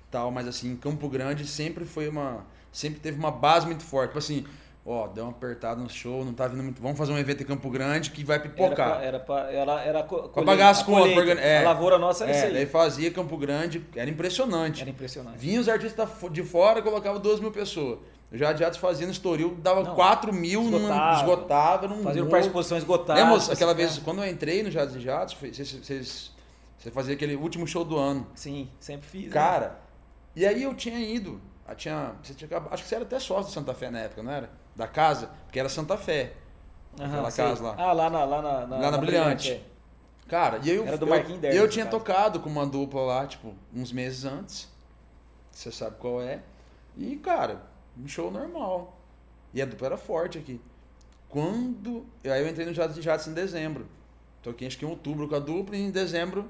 tal, mas assim, em Campo Grande sempre foi uma. Sempre teve uma base muito forte. Tipo assim, ó, deu uma apertada no show, não tá vindo muito. Vamos fazer um evento em Campo Grande que vai era pipocar. pra, era pra, ela era co- Pra pagar as contas, colheita. é. A lavoura nossa era é, isso daí aí. fazia Campo Grande, era impressionante. Era impressionante. Vinha os artistas de fora, colocava 12 mil pessoas. O Jadiatos fazia no Estoril, dava Não, 4 mil, esgotava. esgotava. Não Fazia para exposição esgotada. Lembra aquela assim, vez, quando eu entrei no Jatos e Jatos, vocês, você fazia aquele último show do ano. Sim, sempre fiz. né? Cara, e aí eu tinha ido. eu tinha, você tinha, acho que você era até sócio do Santa Fé na época, não era? Da casa, porque era Santa Fé. Aquela sei. casa lá. Ah, lá na, lá na, Lá na Brilhante. é. Cara, e aí eu, Era do eu, Derby, eu tinha caso. tocado com uma dupla lá, tipo, uns meses antes. Você sabe qual é. E, cara, um show normal. E a dupla era forte aqui. Quando. Aí eu entrei no Jatos e Jatos em dezembro. Toquei acho que em outubro com a dupla e em dezembro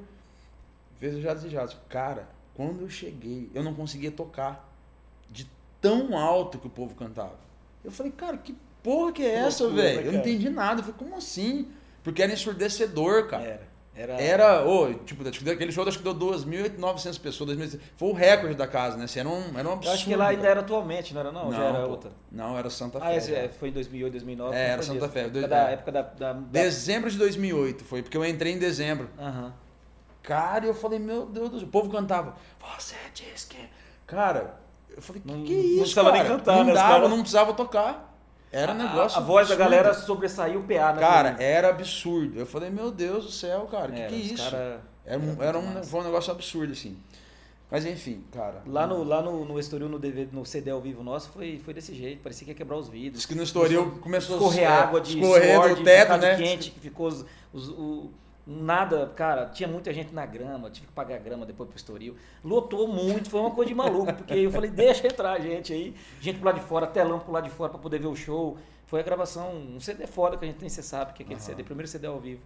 fez o Jatos e Jatos. Cara, quando eu cheguei, eu não conseguia tocar. De tão alto que o povo cantava. Eu falei, cara, que porra que é essa, velho? Eu não entendi nada. Eu falei, como assim? Porque era ensurdecedor, cara. Era. Era. Era, ô, tipo, aquele show acho que deu 2.900 pessoas, 2.000, foi o recorde da casa, né? Assim, era, um, era um absurdo. Eu acho que lá ainda era atualmente, não era não? Já era pô. outra. Não, era Santa Fé. Ah, esse é, foi em 2008, 2009. É, não era Santa. Fé, Época da, é. época da... da. Dezembro de 2008 foi, porque eu entrei em dezembro. Aham. Cara, eu falei, meu Deus do céu. O povo cantava, você diz que... Cara, eu falei, que Não- que é não isso, precisava nem cara? cantar, não né? Dava, caras- não precisava tocar. Era um A- negócio A, a voz da galera sobressaiu o PA, né? Cara, era absurdo. Eu falei, meu Deus do céu, cara, que Era, que é isso? cara- Era, um, era um, foi um negócio absurdo, assim. Mas enfim, cara. Lá no, lá no, no Estoril, no, DVD, no CD ao vivo nosso, foi, foi desse jeito. Parecia que ia quebrar os vidros. Diz que no Estoril começou a escorrer água de escorrer suor, do teto, né? quente, que ficou os, os- o- nada, cara, tinha muita gente na grama, tive que pagar grama depois pro Estoril. Lotou muito, foi uma coisa de maluco, porque eu falei, deixa entrar gente aí, gente pro lado de fora, telão pro lado de fora pra poder ver o show. Foi a gravação, um CD foda que a gente tem, você sabe, que é aquele Aham. CD, primeiro CD ao vivo.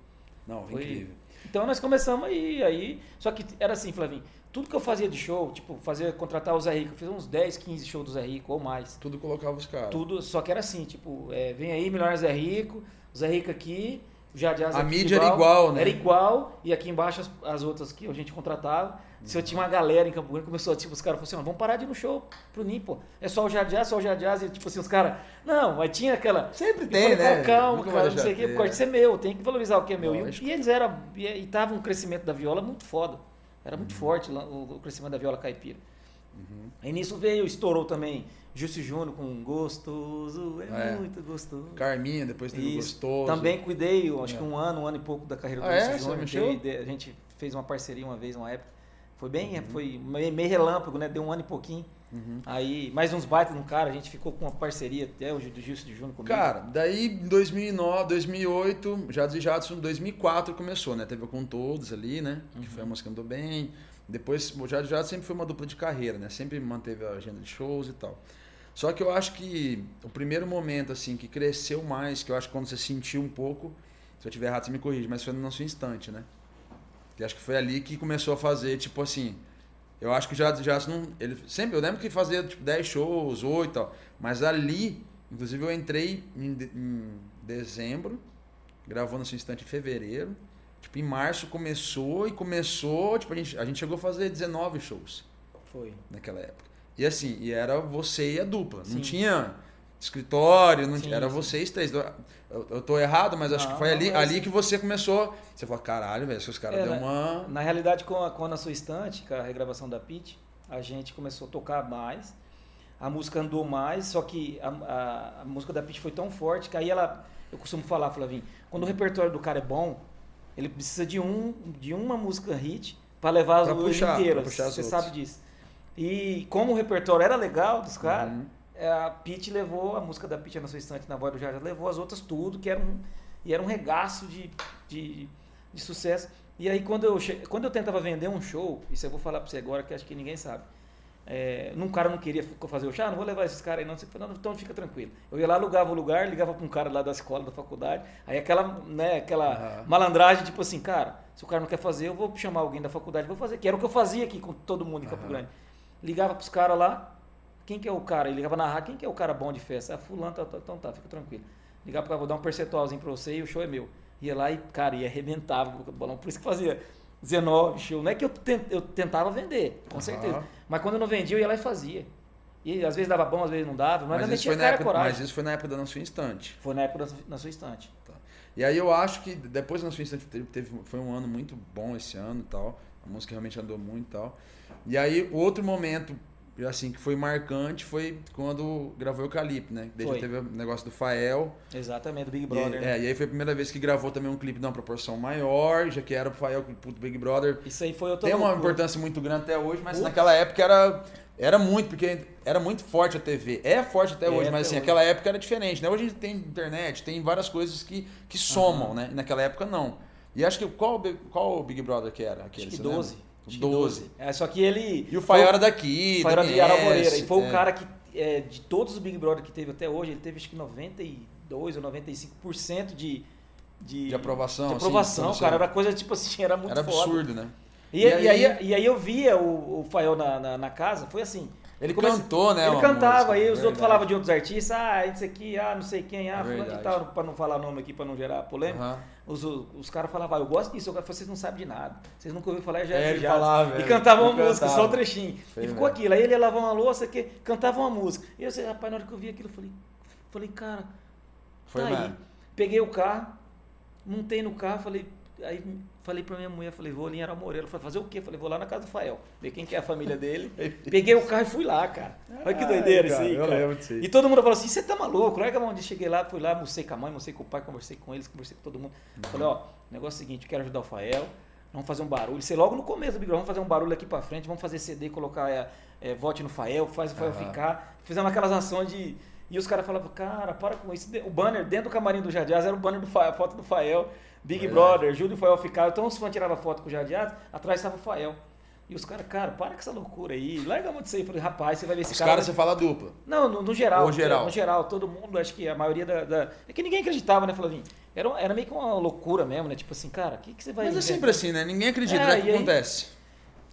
Não, Foi- incrível. Então nós começamos aí, aí. Só que era assim, Flavinho, tudo que eu fazia de show, tipo, fazer, contratar o Zé Rico, eu fiz uns 10, 15 shows do Zé Rico ou mais. Tudo colocava os caras. Tudo, só que era assim, tipo, é, vem aí, melhor Zé Rico, o Zé Rico aqui, o Jadiaz A aqui mídia era igual, né? Era igual, e aqui embaixo as, as outras que a gente contratava. Se eu tinha uma galera em Campo Grande, começou, tipo, os caras falaram assim, vamos parar de ir no show pro NIM, pô. É só o Jadiaz, só o Jadiaz, e tipo assim, os caras, não, mas tinha aquela... Sempre tem, falei, né? "Pô, Calma, cara, não sei o que, ter. pode ser meu, tem que valorizar o que é meu. E, e eles eram, e, e tava um crescimento da viola muito foda. Era Uhum. muito forte lá, o, o crescimento da viola caipira. Aí nisso veio, estourou também Júcio Júnior com Gostoso, é, É. muito gostoso. Carminha, depois teve Isso. gostoso. Também cuidei, acho É. que um ano, um ano e pouco da carreira do Ah, é? Júcio Você Júnior. A gente fez uma parceria uma vez, uma época. Foi bem, Uhum. foi meio, relâmpago, né? Deu um ano e pouquinho. Aí, mais uns baitas no cara, a gente ficou com uma parceria até o do Gilson de Júnior comigo. Cara, daí em 2009, 2008, Jados e Jadson, 2004 começou, né? Teve Com Todos ali, né? Que Uhum. foi a música Andou Bem. Depois, o Jados e Jadson sempre foi uma dupla de carreira, né? Sempre manteve a agenda de shows e tal. Só que eu acho que o primeiro momento, assim, que cresceu mais, que eu acho que quando você sentiu um pouco, se eu tiver errado, você me corrige, mas foi no nosso instante, né? Que acho que foi ali que começou a fazer, tipo assim. Eu acho que já já não. Ele sempre. Eu lembro que fazia tipo 10 shows, 8 e tal. Mas ali, inclusive, eu entrei em, de- em dezembro, gravou no seu instante em fevereiro. Tipo, em março começou e começou. Tipo, a gente, a gente chegou a fazer 19 shows Foi. naquela época. E assim, e era você e a dupla. Não Sim. tinha escritório, não Sim, tinha, era sim. vocês três. Eu, eu tô errado, mas acho Não, que foi ali, não, ali que você começou. Você falou, caralho, velho, seus caras É, deu uma. Na realidade, com a, com a Na Sua Estante, com a regravação da Pit, a gente começou a tocar mais, a música andou mais, só que a, a- a música da Pit foi tão forte que aí ela, eu costumo falar, Flavinho, quando o repertório do cara é bom, Ele precisa de, um, de uma música hit para levar Pra as puxar, inteiras. Você outras. sabe disso. E como o repertório era legal dos caras, Uhum. é, a Pete levou, a música da Pete na sua estante na voz do Jaja, levou as outras tudo, que era um, e era um regaço de, de, de sucesso. E aí quando eu, che- quando eu tentava vender um show, isso eu vou falar pra você agora que acho que ninguém sabe. É, num cara não queria fazer o chá, não vou levar esses caras aí não, Você falou, não, então fica tranquilo. Eu ia lá, alugava o lugar, ligava pra um cara lá da escola, da faculdade, aí aquela, né, aquela Aham. malandragem, tipo assim, cara, se o cara não quer fazer, eu vou chamar alguém da faculdade, vou fazer, que era o que eu fazia aqui com todo mundo em Campo. Grande. Ligava pros caras lá, quem que é o cara? Ele ligava na rádio, quem que é o cara bom de festa? Ah, fulano, tá, tá, então tá, fica tranquilo. Ligava pro cara, vou dar um percentualzinho pra você e o show é meu. Ia lá e, cara, ia arrebentava o bolão. Por isso que fazia 19 show. Não é que eu, ten- eu tentava vender, com Aham. certeza. Mas quando eu não vendia, eu ia lá e fazia. E às vezes dava bom, às vezes não dava. Mas, Mas, isso foi na cara época, coragem. mas isso foi na época da Na Sua Instante. Foi na época da, na sua estante. E aí eu acho que depois da Na Sua Instante teve, teve- foi um ano muito bom esse ano e tal. A música realmente andou muito e tal. E aí outro momento, assim, que foi marcante foi quando gravou o Calipe, né? Foi. teve o negócio do Fael. Exatamente, do Big E, Brother. né? é, e aí foi a primeira vez que gravou também um clipe de uma proporção maior, já que era o Fael pro Big Brother. Isso aí foi outra Tem uma importância muito grande até hoje, mas Putz. naquela época era, era muito, porque era muito forte a TV. É forte até É, hoje, mas assim, hoje. aquela época era diferente, né? Hoje a gente tem internet, tem várias coisas que, que somam, Aham. né? E naquela época não. E acho que qual, qual o Big Brother que era? Aquele, Acho que você lembra? 12. Acho que 12. É, só que ele. E o Fael era daqui, era do de Moreira. E foi é. o cara que, é, de todos os Big Brother que teve até hoje, ele teve acho que 92 ou 95% de, de, De aprovação, De assim, aprovação, você- cara. Era coisa tipo assim, era muito Era foda. absurdo, né? E, E e aí- aí, e aí eu via o, o Fael na, na, na casa, foi assim. Ele Comece- cantou, né? Ele cantava, música, aí os verdade. outros falavam de outros artistas, ah, isso aqui, ah, não sei quem, ah, É fulano verdade. tal, pra não falar nome aqui, pra não gerar polêmica. Aham. Os, os caras falavam, ah, eu gosto disso, eu vocês não sabem de nada. Vocês nunca ouviram falar, já É, já. falava, E é, cantava uma música, só cantava. um trechinho. Foi e ficou aquilo. Aí ele ia lavar uma louça, que cantava uma música. E eu sei, rapaz, na hora que eu vi aquilo, eu falei, falei, cara, Foi tá aí. Peguei o carro, montei no carro, falei, aí falei pra minha mulher, falei, vou ali em Aramoreira. Falei, fazer o quê? Falei, vou lá na casa do Fael, ver quem que é a família dele. Peguei o carro e fui lá, cara. Olha que Ai, doideira isso cara, aí, eu lembro disso aí. E todo mundo falou assim, você tá maluco? Larga a mão disso. Cheguei lá, fui lá, almocei com a mãe, almocei com o pai, conversei com eles, conversei com todo mundo. Falei, ó, negócio é o seguinte, quero ajudar o Fael, vamos fazer um barulho. Isso é logo no começo do Big vamos fazer um barulho aqui pra frente, vamos fazer CD, colocar é, é, vote no Fael, faz o Fael ficar. Fizemos aquelas ações de... E os caras falavam, cara, para com isso. O banner dentro do camarim do Jadiaz era o banner do Fael, a foto do Fael, Big Verdade. Brother, Júlio e Fael ficaram. Então os fãs tiravam foto com o Jadiaz, atrás estava o Fael. E os caras, cara, para com essa loucura aí, larga a mão disso aí. Eu falei, rapaz, você vai ver esse Os cara. caras você fala dupla. Não, no, no geral. Ou geral? No geral, todo mundo, acho que a maioria da. da- É que ninguém acreditava, né, Flavinho? Era, um- era meio que uma loucura mesmo, né? Tipo assim, cara, o que, que você vai Mas é sempre assim, né? Ninguém acredita, É, né? O que e aí- acontece?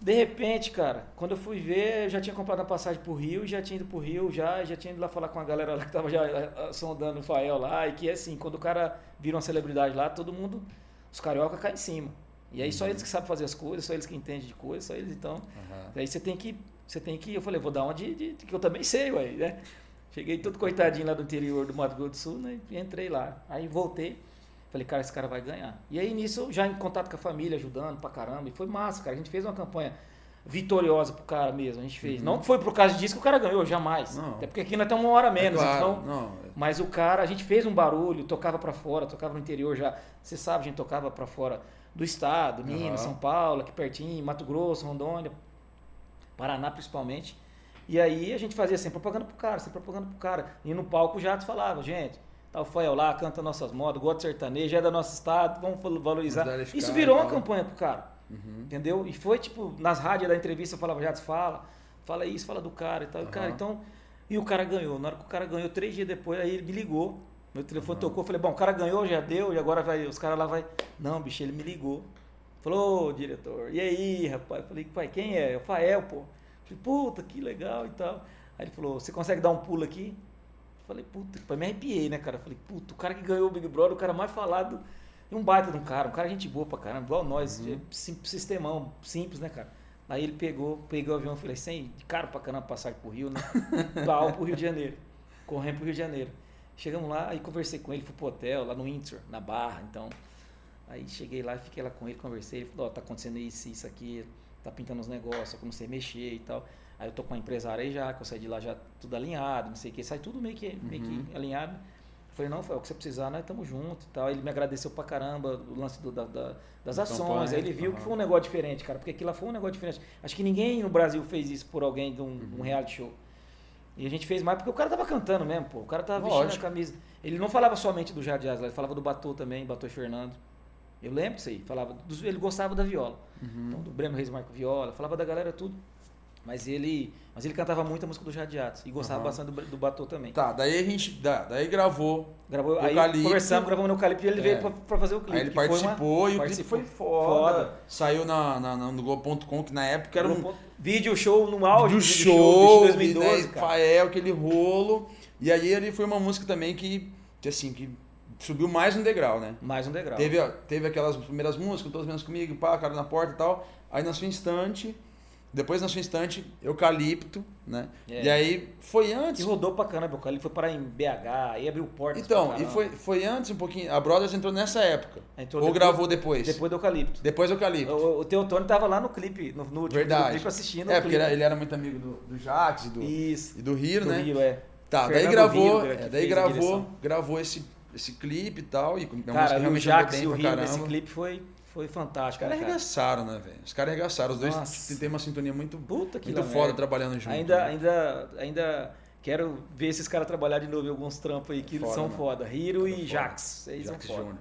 De repente, cara, quando eu fui ver, eu já tinha comprado a passagem pro Rio, já tinha ido pro Rio, já, já tinha ido lá falar com a galera lá que tava já eh, sondando o Fael lá, e que assim, quando o cara vira uma celebridade lá, todo mundo, os carioca caem em cima. E aí só eles que sabem fazer as coisas, só eles que entendem de coisas, só eles então. Aham. Aí você tem que. Você tem que. Eu falei, vou dar uma de, de- de que eu também sei, ué, né? Cheguei todo coitadinho lá do interior do Mato Grosso do Sul, né? E entrei lá. Aí voltei. Falei, cara, esse cara vai ganhar. E aí nisso, já em contato com a família, ajudando pra caramba. E foi massa, cara. A gente fez uma campanha vitoriosa pro cara mesmo. A gente fez. Uhum. Não foi por causa disso que o cara ganhou, jamais. Não. Até porque aqui nós estamos uma hora menos. É claro, então, não. mas o cara, a gente fez um barulho, tocava pra fora, tocava no interior já. Você sabe, a gente tocava pra fora do estado, Minas, Aham. São Paulo, aqui pertinho, Mato Grosso, Rondônia, Paraná principalmente. E aí a gente fazia sempre propaganda pro cara, sempre propaganda pro cara. E no palco já te falava, gente, tá o Fael lá, canta nossas modas, gosta de sertanejo, é da nosso estado, vamos val- valorizar. Isso virou uma tal. campanha pro cara. Uhum. Entendeu? E foi tipo, nas rádios da entrevista eu falava, já fala, fala isso, fala do cara e tal. E, cara, então. E o cara ganhou. Na hora que o cara ganhou, três dias depois, aí ele me ligou. Meu telefone tocou, eu falei, bom, o cara ganhou, já deu, e agora vai, os caras lá vai. Não, bicho, ele me ligou. Falou, ô diretor, e aí, rapaz? Eu falei, pai, quem é? É o Fael, pô. Eu falei, puta, que legal e tal. Aí ele falou, você consegue dar um pulo aqui? Falei, puta, me arrepiei, né, cara? Falei, puta, o cara que ganhou o Big Brother, o cara mais falado. E um baita de um cara, um cara gente boa pra caramba, igual nós, Uhum. sistemão, simples, né, cara? Aí ele pegou, pegou o avião, falei, sem, de caro pra caramba passagem pro Rio, né? Pau pro Rio de Janeiro, correndo pro Rio de Janeiro. Chegamos lá, aí conversei com ele, fui pro hotel, lá no Windsor, na Barra, então. Aí cheguei lá, fiquei lá com ele, conversei, ele falou, ó, tá acontecendo isso, isso aqui, tá pintando os negócios, não sei mexer e tal. Aí eu tô com a empresária aí já, que eu saí de lá já tudo alinhado, não sei o que, sai tudo meio que, meio Uhum. que alinhado. falei, não, foi o que você precisar, nós estamos juntos e tal. Ele me agradeceu pra caramba o lance do, da, da, das Da ações. Aí ele viu aham. que foi um negócio diferente, cara, porque aquilo lá foi um negócio diferente. Acho que ninguém no Brasil fez isso por alguém de um, Uhum. um reality show. E a gente fez mais porque o cara tava cantando mesmo, pô. O cara tava vestindo Lógico. a camisa. Ele não falava somente do Jade Asla, ele falava do Batô também, Batô e Fernando. Eu lembro disso aí. Falava ele gostava da viola. Uhum. Então, do Breno Reis Marco Viola, falava da galera tudo. Mas ele, mas ele cantava muito a música do Jade Atos e gostava Aham. bastante do, do Batô também. Tá, daí a gente. da- Daí gravou. Gravou, aí Eucalipto. conversamos, gravamos no Eucalipto e ele É. veio pra, pra fazer o clipe. Aí ele foi uma- participou e o clipe participou. foi foda. Foda. Saiu na, na, na- no Globo.com, que na época era um Vídeo show no auge do do show, de 2012, né. Fael, aquele rolo. E aí ele foi uma música também que, que assim, que subiu mais um degrau, né? Mais um degrau. Teve, teve aquelas primeiras músicas, todos menos comigo, pá, cara na porta e tal. Aí na sua instante, depois na sua instante, Eucalipto, né? É. E aí foi E antes. rodou pra caramba, ele foi parar em BH, aí abriu portas Então, e foi, foi antes um pouquinho. A Brothers entrou nessa época. Entrou Ou depois- gravou depois? Depois do Eucalipto. Depois Eucalipto. O, o Teotônio tava lá no clipe, no, no Verdade. clipe assistindo É, porque ele, era muito amigo do, do Jax e do, Isso. e do Hiro, do né? Rio, é. Tá, daí Fernando gravou, Hiro, é, que daí fez a gravou, direção. gravou esse, esse clipe e tal, e é uma música Cara, que o realmente Jax e o Rio nesse clipe foi, foi Os fantástico, caras né, arregaçaram, né, velho? Os caras arregaçaram. Os dois Nossa. t- têm uma sintonia muito, Puta que muito foda merda. trabalhando junto. Ainda, né? ainda, ainda quero ver esses caras trabalhar de novo em alguns trampos aí que Foda, são mano. foda. Hiro e Foda. Jax. Eles Jax são foda.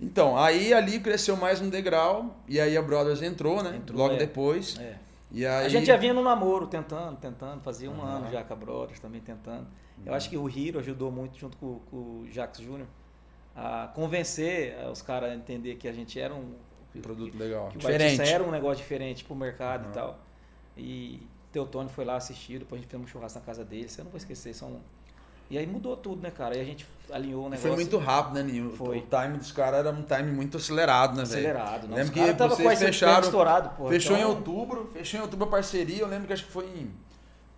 Então, aí ali cresceu mais um degrau, e aí a Brothers entrou, né? Entrou, Logo é. depois. É. E aí... A gente já vinha no namoro, tentando, tentando, fazia um Aham. ano já com a Brothers também tentando. Eu Uhum. acho que o Hiro ajudou muito junto com, com o Jax Júnior a convencer eh, os caras a entender que a gente era um Um produto legal. que o Diferente. artista era um negócio diferente pro mercado Aham. e tal. E Teotônio foi lá assistir, depois a gente fez um churrasco na casa dele, eu não vou esquecer. São... E aí mudou tudo, né, cara? E a gente alinhou o negócio. Foi muito rápido, né, Ninho? Foi. O time dos caras era um time muito acelerado, né, velho? acelerado. Não, Lembro os que tava vocês esse fecharam- estourado, pô. Fechou em então- outubro, fechou em outubro a parceria. Eu lembro que acho que foi em.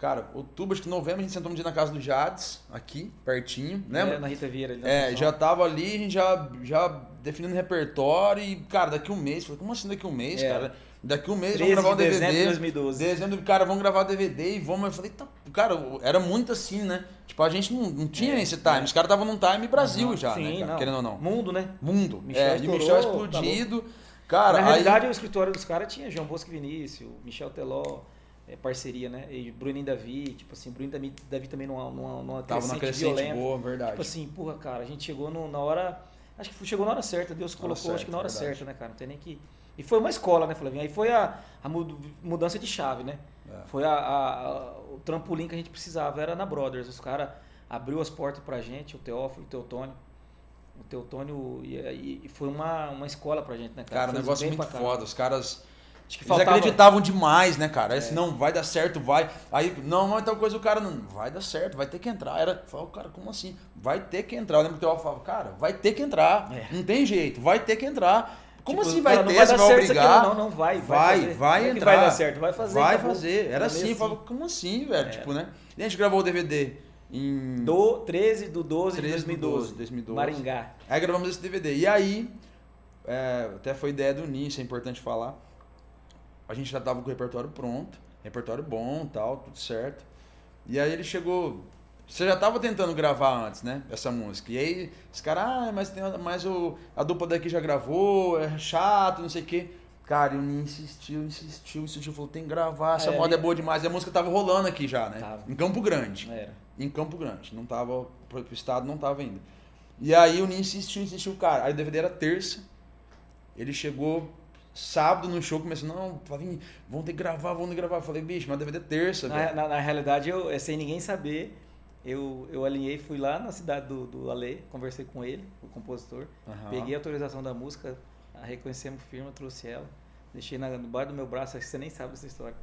Cara, outubro, acho que novembro, a gente sentou um dia na casa do Jades, aqui, pertinho, lembra? É, na Rita Vieira. ali É, já tava ali, a gente já, já definindo repertório e, cara, daqui um mês, falei, como assim daqui um mês, É. cara? Daqui um mês 13 vamos gravar um de dezembro de DVD. 2012. Dezembro, cara, vamos gravar DVD e vamos. Eu falei, tá, cara, era muito assim, né? Tipo, a gente não, não tinha É, esse time. é. Os caras estavam num time Brasil Aham. já, Sim, né? cara? Querendo ou não. Mundo, né? Mundo. Michel é, e Michel tá explodido. cara, Na aí. realidade, o escritório dos caras tinha João Bosco Vinícius, Michel Teló, é, parceria, né? E Bruninho Davi, tipo assim, Bruninho Davi, Davi também numa, numa, numa Tava na crescente crescente violenta. boa, verdade. Tipo assim, porra, cara, a gente chegou no- na hora. Acho que chegou na hora certa, Deus colocou, certa, acho que na hora verdade. certa, né, cara? Não tem nem que. E foi uma escola, né, Flavinho? Aí foi a, a mudança de chave, né? É. Foi a, a- a- o trampolim que a gente precisava, era na Brothers. Os caras abriu as portas pra gente, o Teófilo, o Teotônio. O Teotônio e, e- e foi uma, uma escola pra gente, né, cara? Cara, um negócio muito foda. Os caras. Acho que Eles faltava, É. acreditavam demais, né, cara? Aí, assim, não, vai dar certo, vai. Aí, não, não é tal coisa, o cara não. Vai dar certo, vai ter que entrar. Era, falava, cara, como assim? Vai ter que entrar. Eu lembro que o Teó falava, cara, vai ter que entrar. É. Não tem jeito, vai ter que entrar. Como Tipo, assim vai cara, ter? vai Você vai certo isso aqui, obrigar? não, não, vai, vai vai, vai é entrar. vai dar certo, vai fazer, Vai acabou. fazer. Era assim, meio eu falava, como assim, velho? É. Tipo, né? E a gente gravou o DVD em. Do 13 do 12 de 13 do 2012. 12, 2012. Maringá. Aí gravamos esse DVD. E aí, é, até foi ideia do Ninho, isso é importante falar. A gente já tava com o repertório pronto, repertório bom tal, tudo certo. E aí ele chegou. Você já tava tentando gravar antes, né? Essa música. E aí, os caras, ah, mas, tem, mas o, a dupla daqui já gravou, é chato, não sei o quê. Cara, e o Ninho insistiu, insistiu, insistiu, falou, tem que gravar, essa É, moda é boa demais. E a música tava rolando aqui já, né? Tava. Em Campo Grande Era. em Campo Grande. Não tava, pro estado não tava ainda. E aí o Ninho insistiu, insistiu, cara. Aí o DVD era terça. Ele chegou sábado no show, começou, não, Flavinho, vamos ter que gravar, vamos ter que gravar. Eu falei, bicho, mas DVD é terça, Na, na, na realidade, eu, é, sem ninguém saber, eu, eu alinhei, fui lá na cidade do, do Ale, conversei com ele, o compositor, Aham. peguei a autorização da música, a reconhecemos firma, trouxe ela, deixei na, no bar do meu braço, acho que você nem sabe dessa história.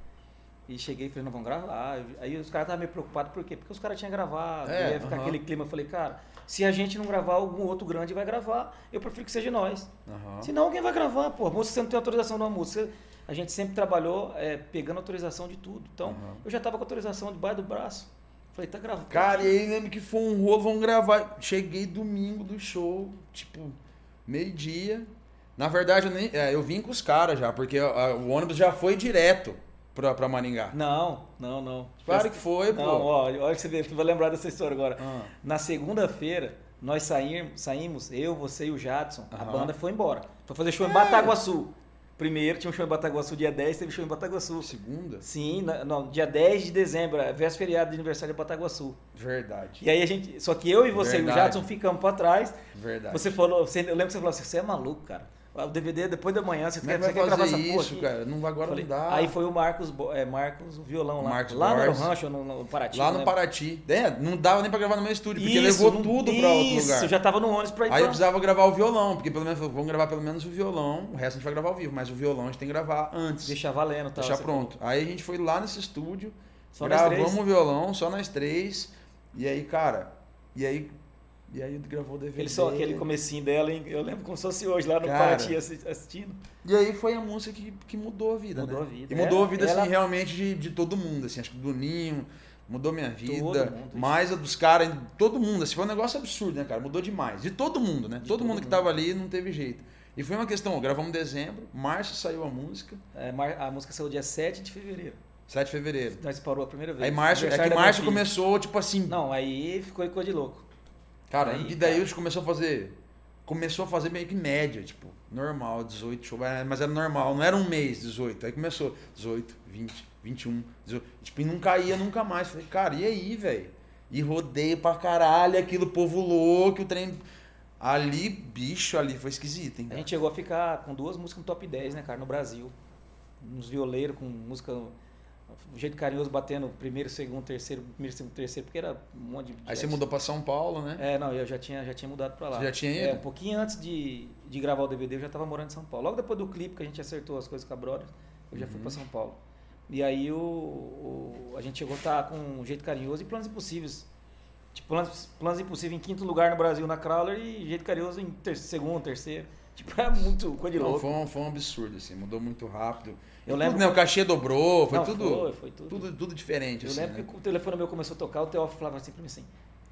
E cheguei e falei, não, vamos gravar. Aí os caras estavam meio preocupados, por quê? Porque os caras tinham gravado, É, ia ficar aham. aquele clima. Eu falei, cara, se a gente não gravar, algum outro grande vai gravar, eu prefiro que seja nós. Aham. Senão alguém vai gravar, pô. A música você não tem autorização de uma música. A gente sempre trabalhou é, pegando autorização de tudo. Então, Aham. eu já tava com autorização debaixo do braço. Falei, tá gravando. Cara, e aí lembro que foi um rolo, vamos gravar. Cheguei domingo do show, tipo, meio-dia. Na verdade, eu, nem, é, eu vim com os caras já, porque a- o ônibus já foi direto pra, pra Maringá. Não, não, não. Claro que foi, pô. Não, ó, olha que você vê, vai lembrar dessa história agora. Ah. Na segunda-feira, Nós saímos, saímos, eu, você e o Jadson, a Aham. banda foi embora. Foi fazer show em Bataguaçu. Primeiro, tinha um show em Bataguaçu, dia 10, teve show em Bataguaçu. Segunda? Sim, na- não, dia 10 de dezembro, é véspera feriado de aniversário de Bataguaçu. Verdade. E aí a gente, só que eu e você e o Verdade. Jadson ficamos pra trás. Verdade. Você falou, você, eu lembro que você falou assim, você é maluco, cara. O DVD é depois da manhã, você Como é quer, que você vai quer gravar porra isso, aqui? cara? Não, agora Falei, não dá. Aí foi o Marcos, é, Marcos, o violão lá. Marcos lá no Borges. Rancho, no, no Paraty. Lá no lembro. Paraty. É, não dava nem pra gravar no meu estúdio, porque Isso, levou tudo pra outro Isso, lugar. já tava no ônibus pra ir Aí eu pra... precisava gravar o violão, porque pelo menos vamos gravar pelo menos o violão, o resto a gente vai gravar ao vivo, mas o violão a gente tem que gravar antes. Deixar valendo tal. deixar pronto. Aí a gente foi lá nesse estúdio, Só gravamos o violão, só nós três. E aí, cara, e aí, e aí gravou o DVD. Aquele, só aquele comecinho dela, hein? eu lembro como se fosse hoje, lá no Cara. Paraty assi- assistindo. E aí foi a música que, que mudou a vida, Mudou né? a vida. E mudou Ela- a vida, ela- assim, realmente de, de todo mundo, assim, acho que do Ninho, mudou minha vida, mundo. mais a dos caras, todo mundo, assim, foi um negócio absurdo, né, cara? Mudou demais. De todo mundo, né? De todo, todo mundo que mundo. tava ali não teve jeito. E foi uma questão, gravamos em dezembro, março saiu a música, É, a música saiu dia 7 de fevereiro. 7 de fevereiro. Nós parou a primeira vez. Aí março, é que março começou, tipo assim, Não, aí ficou ficou de louco. Cara, aí, e daí cara. a gente começou a fazer, começou a fazer meio que média, tipo, normal, 18 shows, é, mas era normal, não era um mês, 18. Aí começou 18, 20, 21, 18, tipo, e não caía nunca mais. Falei, cara, e aí, velho? E rodeio pra caralho, aquilo, povo louco, o trem... Ali, bicho, ali foi esquisito, hein? A cara? gente chegou a ficar com duas músicas no top 10, né, cara, no Brasil. Uns violeiros com música. Um jeito carinhoso batendo primeiro, segundo, terceiro, primeiro, segundo, terceiro, porque era um monte de. Aí você mudou pra São Paulo, né? É, não, eu já tinha, já tinha mudado pra lá. Você já tinha É, ido? um pouquinho antes de, de gravar o DVD, eu já tava morando em São Paulo. Logo depois do clipe que a gente acertou as coisas com a Brother, eu já fui Uhum. pra São Paulo. E aí o, o- a gente chegou a estar com um jeito carinhoso e planos impossíveis. Tipo, planos, planos impossíveis em quinto lugar no Brasil na Crawler e jeito carinhoso em ter, segundo, terceiro. Tipo, é muito coisa de Não, louco. foi, um, foi um absurdo, assim, mudou muito rápido. Eu lembro- Tudo, né? O cachê dobrou, foi Não, tudo, Foi, foi tudo. tudo, tudo diferente, Eu assim, lembro né? que o telefone meu começou a tocar, o Teófilo falava assim pra mim assim,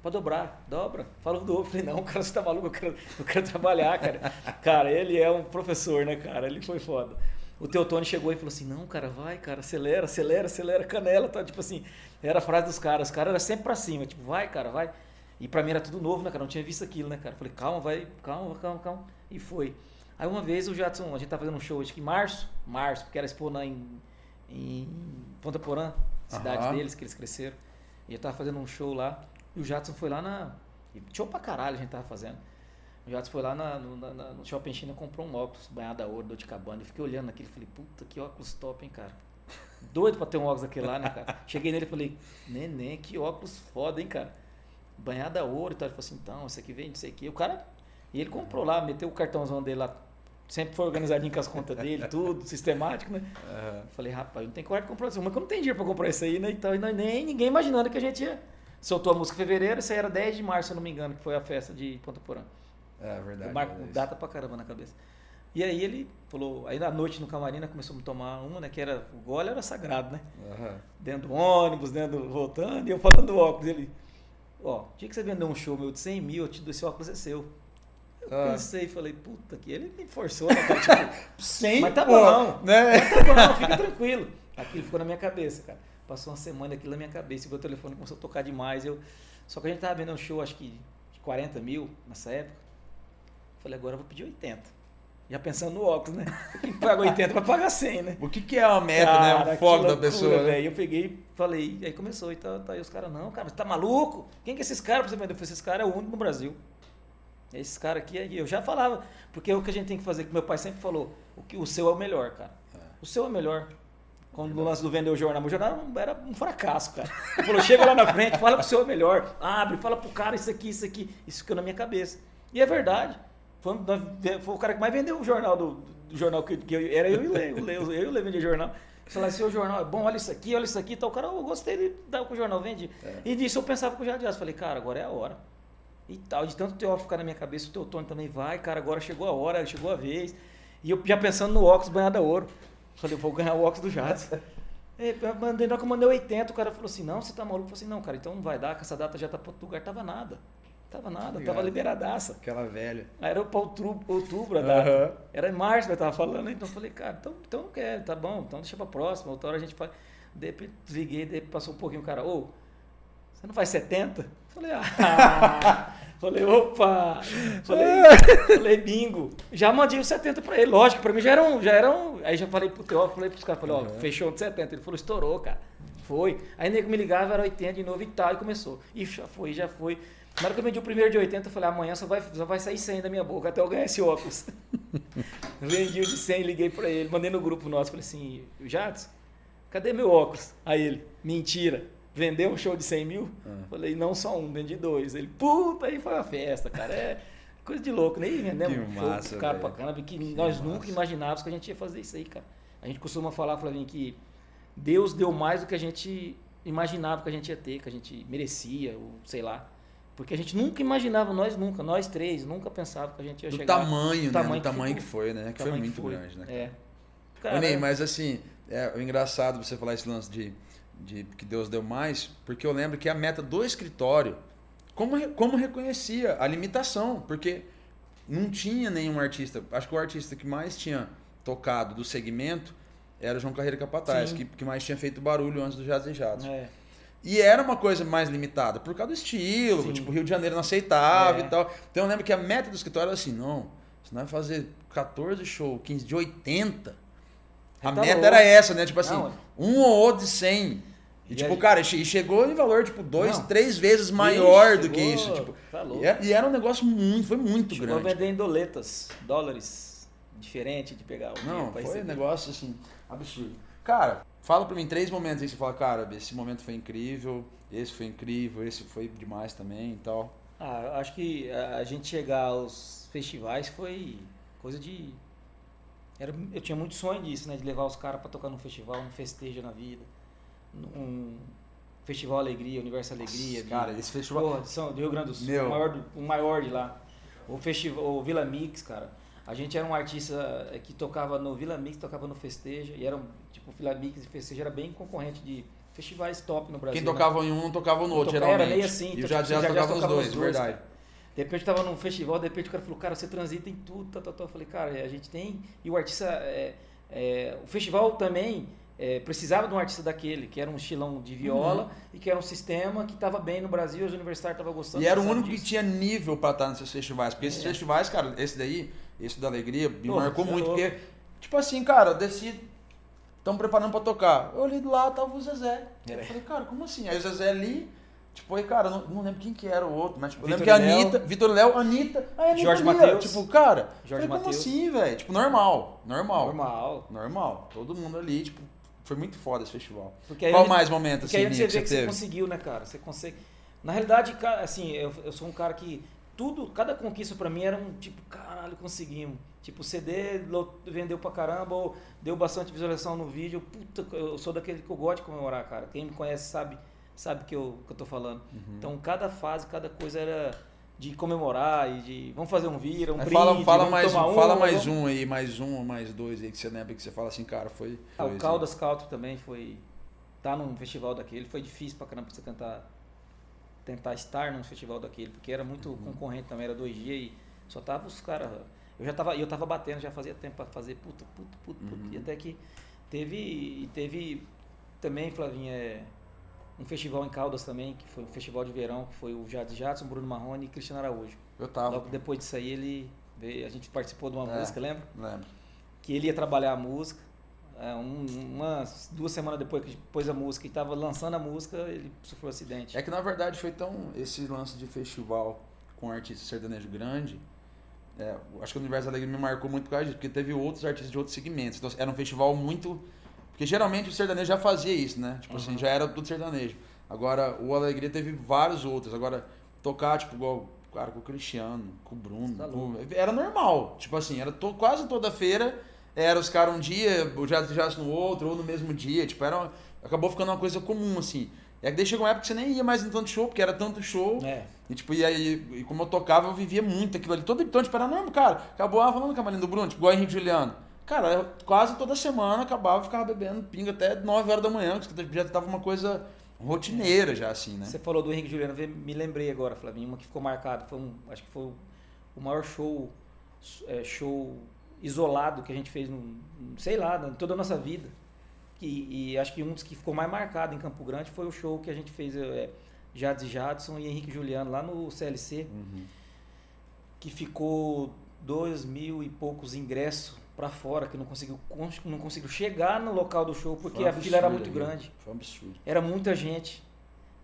pode dobrar, dobra. Fala do Eu falei, não, cara, você tá maluco, eu quero, eu quero trabalhar, cara. cara, ele é um professor, né, cara? Ele foi foda. O Teotônio chegou e falou assim, não, cara, vai, cara, acelera, acelera, acelera, canela, tá? Tipo assim, era a frase dos caras, os caras eram sempre pra cima, tipo, vai, cara, vai. E pra mim era tudo novo, né, cara? Não tinha visto aquilo, né, cara? Falei, calma, vai, calma, calma, calma. E foi. Aí uma vez o Jadson, a gente tava fazendo um show, acho que em março, março, porque era expo na, em, em Ponta Porã, cidade Aham. deles, que eles cresceram. E eu tava fazendo um show lá, e o Jadson foi lá na. Show pra caralho a gente tava fazendo. O Jadson foi lá na- no, na- no Shopping China comprou um óculos banhado a ouro, do de cabana. Eu fiquei olhando aquilo e falei, puta, que óculos top, hein, cara. Doido pra ter um óculos daquele lá, né, cara? Cheguei nele e falei, neném, que óculos foda, hein, cara. Banhado a ouro e tal. Ele falou assim, então, esse aqui vem disso aqui. O cara. E ele comprou lá, meteu o cartãozão dele lá. Sempre foi organizadinho com as contas dele, tudo, sistemático, né? Eu Falei, rapaz, não tenho coragem de comprar isso, mas que eu não tenho dinheiro pra comprar isso aí, né? Então, e nem ninguém imaginando que a gente ia. Soltou a música em fevereiro, isso aí era 10 de março, se eu não me engano, que foi a festa de Ponta Porã. É Eu verdade. marco isso. data pra caramba na cabeça. E aí ele falou, aí na noite no camarim nós começamos a tomar uma, né? Que era, o gole era sagrado, né? Aham. Dentro do ônibus, dentro do, voltando, e eu falando do óculos, ele, ó, tinha que você vender um show meu de 100 mil, eu te dou esse óculos é seu. Eu Ah. pensei, falei, puta que ele me forçou, né, cara? Tipo, Sim, Mas tá pô, bom. Né? Tá bom, não, fica tranquilo. Aquilo ficou na minha cabeça, cara. Passou uma semana aquilo na minha cabeça. E meu telefone começou a tocar demais. Eu... Só que a gente tava vendo um show, acho que de 40 mil nessa época. Falei, agora eu vou pedir 80. Já pensando no óculos, né? Quem paga 80 vai pagar 100, né? O que, que é uma meta, Cara, né? O foco da pessoa. né? velho. Eu peguei e falei, aí começou e tá, tá aí os caras, não, cara, você tá maluco? Quem que é esses caras pra você vender? Eu falei, esses caras é o único no Brasil. Esses caras aqui, eu já falava, porque é o que a gente tem que fazer, que meu pai sempre falou, o, que, o seu é o melhor, cara. O seu é o melhor. Quando no lance do vender o jornal, meu jornal era um fracasso, cara. Ele falou, chega lá na frente, fala que o seu é o melhor, abre, fala pro cara isso aqui, isso aqui. Isso ficou na minha cabeça. E é verdade. Foi, foi o cara que mais vendeu o jornal do, do jornal que, que eu, era eu e o Lê. O Lê eu e o Lê vendia jornal. Falava, seu jornal é bom, olha isso aqui, olha isso aqui. Então, o cara, eu gostei de dar o que o jornal vende. E disso eu pensava com o Jadias. Falei, cara, agora é a hora. E tal, de tanto teu ficar na minha cabeça, o teu Tony também vai, cara, agora chegou a hora, chegou a vez. E eu já pensando no óculos banhado a ouro. Falei, vou ganhar o óculos do Jadson. É, eu mandei, na hora que eu mandei 80, o cara falou assim, não, você tá maluco? Eu falei assim, não, cara, então não vai dar, que essa data já tá pra outro lugar. Tava nada. Tava nada, Obrigado. tava liberadaça. Aquela velha. Aí Era pra outubro, outubro a data. Aham. Era em março que eu tava falando, então eu falei, cara, então, então não quero, tá bom, então deixa pra próxima, outra hora a gente faz. De repente desliguei, de passou um pouquinho o cara, ô, você não faz 70? Falei, ah, Falei, opa! Falei, falei, bingo. Já mandei os 70 pra ele. Lógico, pra mim já eram. Já eram aí já falei pro Teófilo, falei pros caras, falei, ó, Uhum. fechou de 70. Ele falou, estourou, cara. Foi. Aí o nego me ligava, era 80 de novo e tal, e começou. E já foi, já foi. Na hora que eu vendi o primeiro de 80, eu falei, amanhã só vai, só vai sair 100 da minha boca até eu ganhar esse óculos. Vendi o de 100, liguei pra ele, mandei no grupo nosso, falei assim, Jadson, cadê meu óculos? Aí ele, mentira, vendeu um show de 100 mil? Ah. Falei, não só um, vendi dois. Ele, puta, aí foi uma festa, cara, é coisa de louco, nem vendemos Que um massa, cara pra caramba, que nós massa. nunca imaginávamos que a gente ia fazer isso aí, cara. A gente costuma falar, Flavinho, que Deus deu mais do que a gente imaginava que a gente ia ter, que a gente merecia, ou sei lá. Porque a gente nunca imaginava, nós nunca, nós três, nunca pensava que a gente ia Do chegar. tamanho, né? tamanho do que tamanho que, foi, né? Que foi muito grande, né? É. Cara, Ney, mas assim, é engraçado você falar esse lance de, de que Deus deu mais, porque eu lembro que a meta do escritório, como, como reconhecia a limitação, porque não tinha nenhum artista, acho que o artista que mais tinha tocado do segmento era o João Carreira Capataz, Sim. que, que mais tinha feito barulho antes do Jazz e Jatos. é. E era uma coisa mais limitada, por causa do estilo, Sim. tipo, Rio de Janeiro não aceitava É. e tal. Então eu lembro que a meta do escritório era assim, não, você não vai fazer 14 shows, 15 de 80. A Tá meta louco. era essa, né? Tipo assim, Não, é. um ou outro de 100. E, E tipo, a- cara, e chegou em valor, tipo, dois, Não. três vezes maior do Ixi, que isso. chegou, Tipo, tá e, era, e era um negócio muito, foi muito Chegou a grande. vender em doletas, dólares, diferente de pegar o Não, foi um receber. negócio assim, absurdo. Cara, fala pra mim três momentos aí que você fala, cara, esse momento foi incrível, esse foi incrível, esse foi demais também e tal. Ah, eu acho que a a gente chegar aos festivais foi coisa de. Era, eu tinha muito sonho disso, né? De levar os caras pra tocar num festival, num festejo na vida. Num Festival Alegria, Universo Alegria. de- Cara, esse festival. Porra, São, do Rio Grande do Sul, Meu. o maior, do- o maior de lá. O festival, o Vila Mix, cara. A gente era um artista eh, que tocava no Vila Mix, tocava no Festeja, e era um, tipo, Vila Mix e Festeja era bem concorrente de festivais top no Brasil. Quem né? tocava em um não tocava no outro, geralmente. Era meio assim, e então, o Jazz tipo, Jazz tocava nos tocava dois, nos dois, verdade. cara. De repente eu tava num festival, de repente o cara falou, cara, você transita em tudo, tá, tá, tá. Eu falei, cara, a gente tem. E o artista. é, é, o festival também é, precisava de um artista daquele, que era um estilão de viola e que era um sistema que tava bem no Brasil, os universitários estavam gostando. E era o único que disso. tinha nível pra estar nesses festivais. Porque esses É. festivais, cara, esse daí, esse da Alegria, me Pô, marcou é muito. louco. Porque, tipo assim, cara, eu desci. Estão preparando pra tocar. Eu olhei do lado, tava o Zezé. Eu É. falei, cara, como assim? Aí o Zezé ali. Tipo, aí, cara, eu não, não lembro quem que era o outro, mas tipo, eu lembro que a. Anitta, Vitor Léo, Anitta, aí Anitta Jorge Mateus. Tipo, cara, Jorge falei, como Mateus. assim, velho? Tipo, normal, normal, Normal. normal. Todo mundo ali, tipo, foi muito foda esse festival. Aí Qual mais momento, Porque assim, aí você Nia, vê que que você você conseguiu, né, cara? Você consegue. Na realidade, assim, eu, eu sou um cara que tudo, cada conquista pra mim era um tipo, caralho, conseguimos. Tipo, o CD vendeu pra caramba, ou deu bastante visualização no vídeo. Puta, eu sou daquele que eu gosto de comemorar, cara. Quem me conhece sabe, sabe que eu, que eu tô falando. Uhum. Então, cada fase, cada coisa era de comemorar e de. Vamos fazer um vira, um brinde. fala fala mais, um, fala mais um aí, mais um ou mais dois aí que você lembra que você fala assim, cara, foi. Ah, foi o Caldas Country também foi. Tá num festival daquele. Foi difícil pra caramba você tentar, tentar estar num festival daquele, porque era muito Uhum. concorrente também, era dois dias e só tava os caras. Eu já tava, eu tava batendo, já fazia tempo pra fazer puta, puta, puta, puta. Uhum. E até que teve. Teve também, Flavinha, é, um festival em Caldas também, que foi um festival de verão, que foi o Jades Jadson, Bruno Marrone e Cristiano Araújo. Eu tava. Logo depois disso aí ele. veio- A gente participou de uma É. música, lembra? Lembro. que ele ia trabalhar a música. É, um- umas duas semanas depois que pôs a música e estava lançando a música, ele sofreu um acidente. É que na verdade foi tão. Esse lance de festival com artista sertanejo grande. é, acho que o Universo Alegre me marcou muito por causa disso, porque teve outros artistas de outros segmentos. Então era um festival muito. Porque geralmente o sertanejo já fazia isso, né? Tipo assim, Uhum. já era tudo sertanejo. Agora o Alegria teve vários outros. Agora, tocar, tipo, igual. Cara, com o Cristiano, com o Bruno. Tá com- era normal. Tipo assim, era to- quase toda feira. Era os caras um dia, o Jazz Jazz no outro, ou no mesmo dia. Tipo, era, uma- acabou ficando uma coisa comum, assim. É que daí chegou uma época que você nem ia mais em tanto show, porque era tanto show. É, E tipo, e aí, e como eu tocava, eu vivia muito aquilo ali. Todo então, tipo, era normal, cara. Acabou ah, falando com a do Bruno, tipo, igual o Henrique Juliano. Cara, quase toda semana acabava ficava bebendo pinga até 9 horas da manhã, que já tava uma coisa rotineira já, assim, né? Você falou do Henrique Juliano, me lembrei agora, Flavinho, uma que ficou marcada, foi um, acho que foi o, maior show, é, show isolado que a gente fez, num, sei lá, em toda a nossa vida. E, e acho que um dos que ficou mais marcado em Campo Grande foi o show que a gente fez é, Jades e Jadson e Henrique Juliano lá no CLC, Uhum. que ficou dois mil e poucos ingressos para fora, que não conseguiu, cons- não conseguiu chegar no local do show porque um a fila era muito grande. Foi um absurdo. Era muita gente.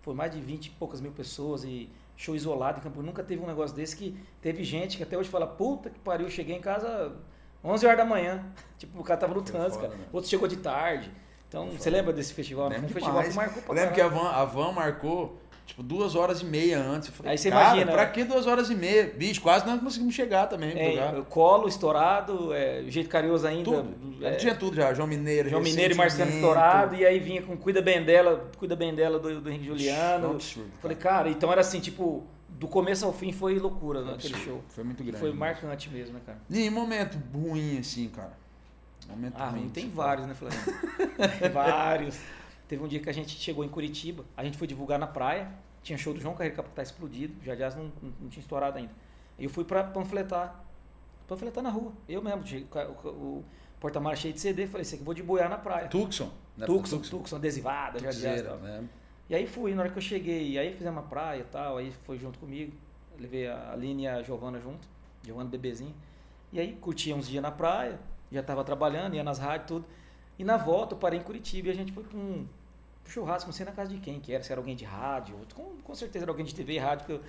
Foi mais de 20 e poucas mil pessoas e show isolado em Campo. Nunca teve um negócio desse que teve gente que até hoje fala, puta que pariu, cheguei em casa 11 horas da manhã. Tipo, o cara tava no trânsito, cara. né? Outro chegou de tarde. Então, você lembra desse festival? Foi um Lembro festival que marcou pra Eu lembro que a van, a van marcou, tipo, duas horas e meia antes. Falei, Aí você cara, imagina, pra né? que duas horas e meia? Bicho, quase não conseguimos chegar também. É, colo estourado, é, jeito carinhoso ainda. Tudo. é, Tinha tudo já. João Mineiro, João Mineiro e Marcelo estourado, e aí vinha com Cuida Bem dela, Cuida Bem dela do, do Henrique Foi um Juliano. absurdo. cara. Falei, cara, então era assim, tipo, do começo ao fim foi loucura Foi naquele show. Foi muito grande. foi marcante mesmo, né, cara? E momento ruim, assim, cara. Momento Ah, ruim. tem assim, vários, né, Flávio? vários. Teve um dia que a gente chegou em Curitiba, a gente foi divulgar na praia, tinha show do João Carreiro que tá explodido, já Jazz não, não, não tinha estourado ainda. E eu fui pra panfletar, panfletar na rua. Eu mesmo, com o, o porta-malas cheio de CD, falei, assim, vou de boiar na praia. Tucson. né? Tucson, Tucson, adesivada, já Jazz. Né? E aí fui, na hora que eu cheguei, aí fizemos uma praia e tal, aí foi junto comigo, levei a Aline e a Giovana junto, Giovana bebezinha, e aí curtia uns dias na praia, já tava trabalhando, ia nas rádios tudo, e na volta eu parei em Curitiba e a gente foi pra um churrasco, não sei na casa de quem que era, se era alguém de rádio, com, com certeza era alguém de TV e rádio, que eu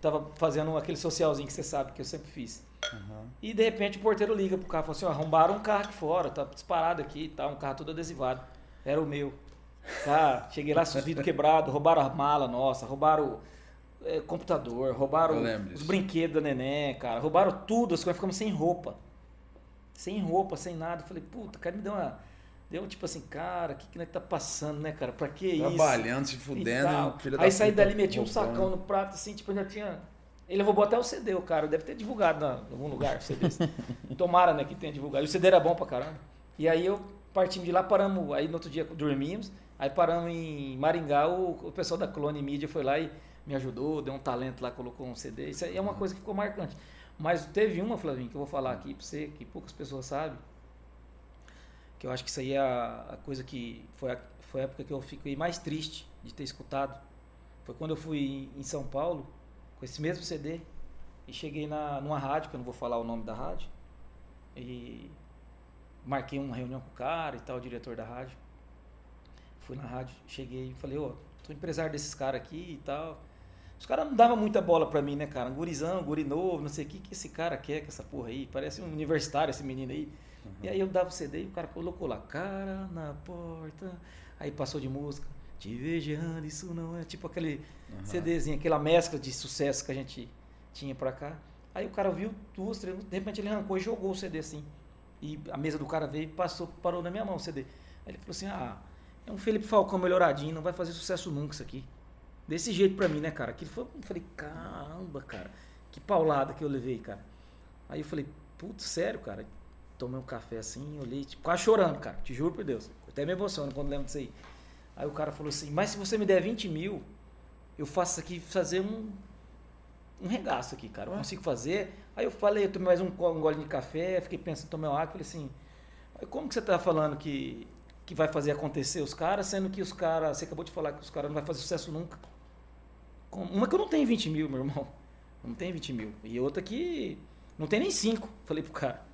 tava fazendo aquele socialzinho que você sabe que eu sempre fiz. Aham. E de repente o porteiro liga pro carro e fala assim, ó, arrombaram um carro aqui fora, tá disparado aqui e tal, um carro todo adesivado. Era o meu. Cara, cheguei lá, os vidros quebrados, roubaram a mala nossa, roubaram é, computador, roubaram os brinquedos da neném, cara, roubaram tudo, as coisas ficamos sem roupa. Sem roupa, sem nada. Eu falei, puta, cara, me deu uma. Deu tipo assim, cara, o que, que nós tá passando, né, cara? Pra que isso? Trabalhando, se fudendo. filho da Aí saí dali, meti um roubando. sacão no prato, assim, tipo, ainda tinha. Ele roubou até o CD, o cara. Deve ter divulgado na- em algum lugar o CD. Tomara, né, que tenha divulgado. E o CD era bom pra caramba. E aí eu partimos de lá, paramos. Aí no outro dia dormimos. Aí paramos em Maringá. O, o pessoal da Clone Media foi lá e me ajudou, deu um talento lá, colocou um CD. Isso aí é uma coisa que ficou marcante. Mas teve uma, Flavinho, que eu vou falar aqui pra você, que poucas pessoas sabem. Que eu acho que isso aí é a, coisa que foi a, foi a época que eu fiquei mais triste de ter escutado. Foi quando eu fui em São Paulo com esse mesmo CD e cheguei na, numa rádio, que eu não vou falar o nome da rádio, e marquei uma reunião com o cara e tal, o diretor da rádio. Fui na rádio, cheguei e falei, ó, sou empresário desses caras aqui e tal. Os caras não davam muita bola pra mim, né, cara? Um gurizão, guri novo, não sei o que que esse cara quer com essa porra aí. Parece um universitário esse menino aí. E aí eu dava o CD e o cara colocou lá, cara na porta. Aí passou de música, te vejo errando, isso não é. Tipo aquele Aham. CDzinho, aquela mescla de sucesso que a gente tinha pra cá. Aí o cara viu duas, três, de repente ele arrancou e jogou o CD assim. E a mesa do cara veio e passou, parou na minha mão o CD. Aí ele falou assim: ah, é um Felipe Falcão melhoradinho, não vai fazer sucesso nunca isso aqui. Desse jeito pra mim, né, cara? Aquilo foi, eu falei, caramba, cara, que paulada que eu levei, cara. Aí eu falei, putz, sério, cara? Tomei um café assim, olhei, tipo, quase chorando, cara, te juro por Deus. Eu até me emociono quando lembro disso aí. Aí o cara falou assim, mas se você me der 20 mil, eu faço isso aqui fazer um, um regaço aqui, cara. Eu consigo fazer. Aí eu falei, eu tomei mais um, um gole de café, fiquei pensando, tomei uma água, falei assim, "Mas como que você tá falando que, que vai fazer acontecer os caras, sendo que os caras, você acabou de falar que os caras não vai fazer sucesso nunca. Com- Uma que eu não tenho 20 mil, meu irmão. Não tem 20 mil. E outra que não tem nem 5, falei pro cara.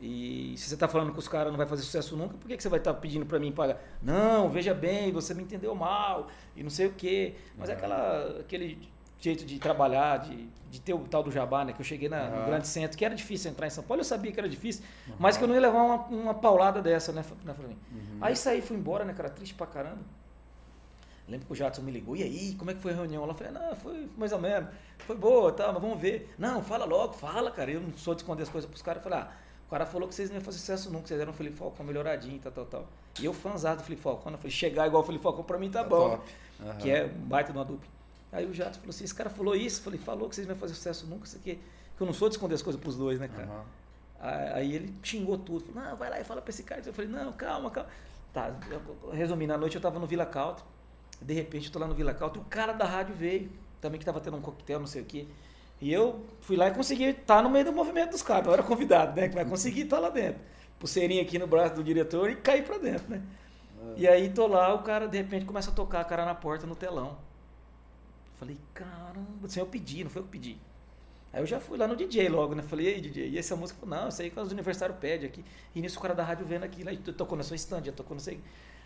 E se você tá falando que os caras não vai fazer sucesso nunca, por que, que você vai estar pedindo para mim pagar? Não, veja bem, você me entendeu mal e não sei o quê. Mas é aquela, aquele jeito de trabalhar, de, de ter o tal do jabá, né? Que eu cheguei na, no Aham. grande centro, que era difícil entrar em São Paulo, eu sabia que era difícil, mas que eu não ia levar uma, uma paulada dessa, né, né Flavinho? Uhum. Aí saí, fui embora, né, cara, triste pra caramba. Lembro que o Jadson me ligou, e aí, como é que foi a reunião? Ela falou, não, foi mais ou menos, foi boa, tá, mas vamos ver. Não, fala logo, fala, cara, eu não sou de esconder as coisas pros caras. Eu falei, ah, o cara falou que vocês não iam fazer sucesso nunca, vocês eram Felipe Falcão melhoradinho, tal, tal, tal. E eu fãzado do Felipe Falcão, eu falei, chegar igual o Felipe Falcão pra mim tá, bom, top. Aham. que é um baita de uma dupla. Aí o Jadson falou assim, esse cara falou isso, eu falei, falou que vocês não iam fazer sucesso nunca, isso aqui, que eu não sou de esconder as coisas pros dois, né, cara. Aham. Aí ele xingou tudo. Falou, não, vai lá e fala pra esse cara. Eu falei, não, calma, calma. Tá, resumindo, à noite eu tava no Vila Country. De repente eu tô lá no Vila Country. O cara da rádio veio. Também que tava tendo um coquetel, não sei o quê. E eu fui lá e consegui estar no meio do movimento dos caras. Eu era convidado, né? Que vai conseguir estar lá dentro. Pulseirinha aqui no braço do diretor e cair pra dentro, né? E aí tô lá, o cara de repente começa a tocar a cara na porta no telão. Falei, caramba, assim, eu pedi, não foi eu que pedi. Aí eu já fui lá no DJ logo, né? Falei, ei, DJ, e essa música? Falei, não, isso aí que os universitários pedem aqui. E nisso o cara da rádio vendo aqui, lá, tocou na sua stand, já tocou, não sei.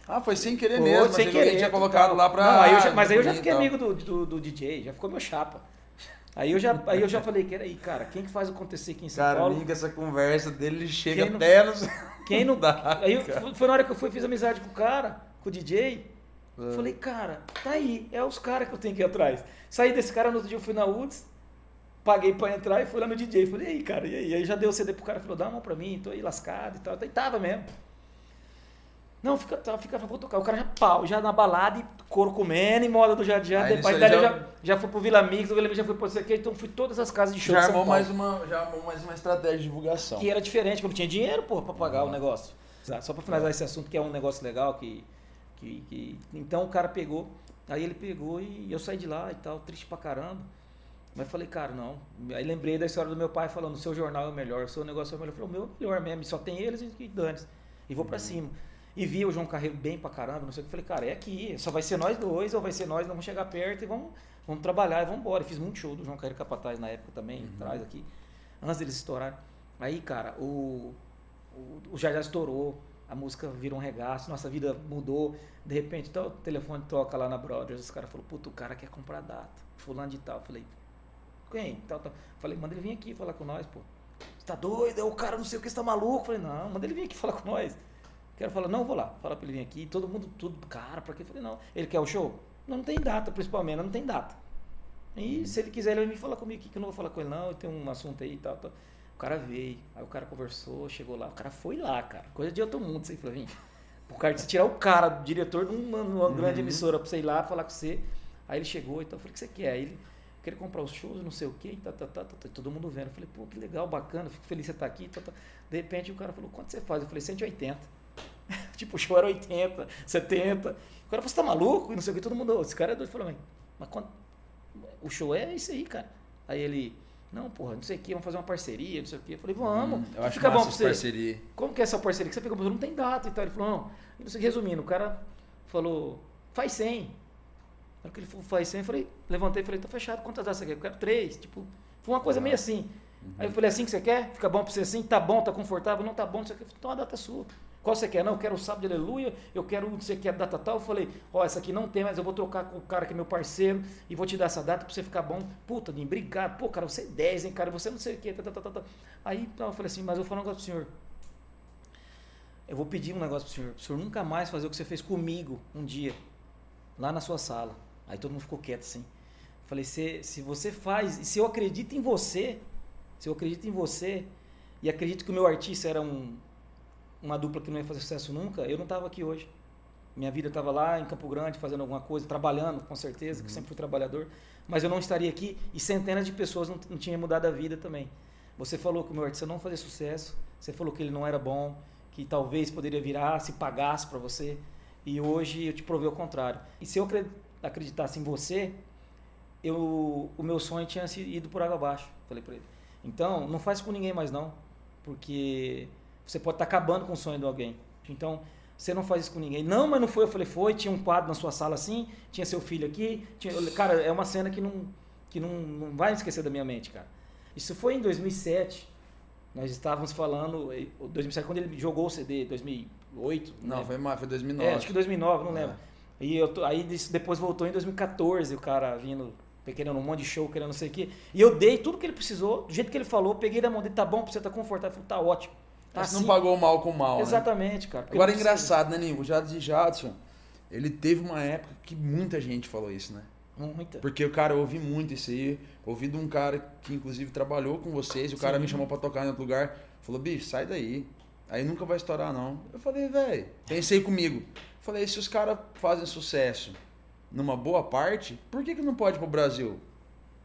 Ah, foi sem querer Foi, mesmo, sem mas querer, tinha colocado lá pra. Não, aí já- mas aí eu já e fiquei amigo do, do, do DJ, já ficou meu chapa. Aí eu já, aí eu já falei, que aí, cara, quem que faz acontecer aqui em São Cara, Paulo? com essa conversa dele ele chega Quem não- até nos. Quem não dá, Aí eu- cara. foi na hora que eu fui, fiz amizade com o cara, com o DJ. É. Falei, cara, tá aí, é os caras que eu tenho que ir atrás. Saí desse cara, no outro dia eu fui na Woods, paguei pra entrar e fui lá no DJ. Falei, e aí, cara, e aí? Aí já deu o CD pro cara, falou, dá uma mão pra mim, tô aí lascado e tal. Aí tava mesmo. Não, fica, tá, fica, vou tocar. O cara já pau, já na balada e couro comendo, e moda do. Aí Depois daí aí eu já- já, já fui pro Vila Amigos, o Vila Amigos já foi pro aqui, então fui todas as casas de show Já de São armou, Paulo. mais uma, já armou mais uma estratégia de divulgação. Que era diferente, não tinha dinheiro, porra, pra pagar o negócio. Exato. Só pra finalizar esse assunto, que é um negócio legal, que, que, que- Então o cara pegou, aí ele pegou e eu saí de lá e tal, triste pra caramba. Mas falei, cara, não. Aí lembrei da história do meu pai falando, o seu jornal é o melhor, o seu negócio é o melhor. Eu falei, o meu é o melhor mesmo, só tem eles e dane E vou pra cima. E vi o João Carreiro bem pra caramba, não sei o que. Falei, cara, é aqui, só vai ser nós dois, ou vai ser nós, vamos chegar perto e vamos, vamos trabalhar e vamos embora. E fiz muito show do João Carreiro Capataz na época também, atrás aqui, antes deles estourarem. Aí, cara, o, o, o Jajá estourou, a música virou um regaço, nossa vida mudou. De repente, então, o telefone toca lá na Brothers, os caras falaram, puta, o cara quer comprar data, fulano de tal. Falei, quem? Tal, tal. Falei, manda ele vir aqui falar com nós, pô. Você tá doido? É o cara não sei o que, você tá maluco? Falei, não, manda ele vir aqui falar com nós. Quero falar, não, vou lá, falar pra ele vir aqui. Todo mundo, tudo, cara, pra quê? Falei, não. Ele quer o show? Não, não tem data, principalmente, não tem data. E se ele quiser, ele vai vir falar comigo aqui, que eu não vou falar com ele, não. Eu tenho um assunto aí e tal, tal. O cara veio, aí o cara conversou, chegou lá. O cara foi lá, cara. Coisa de outro mundo, você Flavinho. O cara, você tirar o cara, o diretor de uma, uma grande emissora pra você ir lá falar com você. Aí ele chegou e tal. Eu falei, o que você quer? Aí ele, queria comprar os shows, não sei o quê, e tá, tá, tá, todo mundo vendo. Eu falei, pô, que legal, bacana, fico feliz de você estar aqui. Tá, tá. De repente o cara falou, quanto você faz? Eu falei, 180. Tipo, o show era 80, 70. O cara falou, você tá maluco? E não sei o que, todo mundo, esse cara é doido. Falei, mas, quanto? O show é isso aí, cara. Aí ele, não, porra, não sei o que, vamos fazer uma parceria, não sei o que. Eu falei, vamos, Hum, eu acho fica bom pra você. parceria. Como que é essa parceria que você fica, não tem data e tal. Ele falou, não. E não sei, o que. resumindo, o cara falou, faz 100. Na hora que ele falou, faz 100, eu falei, levantei e falei, tá fechado, quantas datas você quer? Eu quero três. Tipo, foi uma coisa meio assim. Aí eu falei, assim que você quer? Fica bom pra você assim? Tá bom, tá confortável? Não tá bom, não sei o que. Então a data é sua. Qual você quer? Não, eu quero o sábado de aleluia, eu quero, você quer data tal? Eu falei, ó, essa aqui não tem, mas eu vou trocar com o cara que é meu parceiro e vou te dar essa data pra você ficar bom. Puta, Dinho, obrigado. Pô, cara, você é 10, hein, cara, você não sei o que. Tá, tá, tá, tá. Aí então, eu falei assim, mas eu vou falar um negócio pro senhor. Eu vou pedir um negócio pro senhor. Pro senhor nunca mais fazer o que você fez comigo um dia, lá na sua sala. Aí todo mundo ficou quieto assim. Falei, se, se você faz, se eu acredito em você, se eu acredito em você, e acredito que o meu artista era um, uma dupla que não ia fazer sucesso nunca, eu não estava aqui hoje. Minha vida estava lá em Campo Grande fazendo alguma coisa, trabalhando, com certeza, que sempre fui trabalhador. Mas eu não estaria aqui e centenas de pessoas não, não tinham mudado a vida também. Você falou que o meu artista não fazia sucesso, você falou que ele não era bom, que talvez poderia virar se pagasse para você. E hoje eu te provei o contrário. E se eu acre- acreditasse em você, eu, o meu sonho tinha sido ido por água abaixo. Falei para ele. Então, não faz com ninguém mais não, porque você pode estar acabando com o sonho de alguém. Então, você não faz isso com ninguém. Não, mas não foi. Eu falei, foi. Tinha um quadro na sua sala assim, tinha seu filho aqui. Tinha... Cara, é uma cena que não, que não, não vai esquecer da minha mente, cara. Isso foi em 2007. Nós estávamos falando, eh, 2007 quando ele jogou o CD, 2008. Não, né? foi, mais, foi 2009. É, acho que 2009, não É. lembro. E eu tô- aí depois voltou em 2014, o cara vindo, querendo um monte de show, querendo não sei o quê. E eu dei tudo que ele precisou, do jeito que ele falou, peguei da mão dele, tá bom, pra você tá confortável, falei, tá ótimo. Tá assim. não pagou mal com mal, né? Exatamente, cara. porque Agora é engraçado, né, Ninho? O Jadson Jadson, ele teve uma época que muita gente falou isso, né? Muita. Porque o cara, eu ouvi muito isso aí. Ouvi de um cara que inclusive trabalhou com vocês. e O cara Sim. me chamou pra tocar em outro lugar. Falou, bicho, sai daí. Aí nunca vai estourar, não. Eu falei, velho. Pensei comigo. Falei, se os caras fazem sucesso numa boa parte, por que, que não pode ir pro Brasil?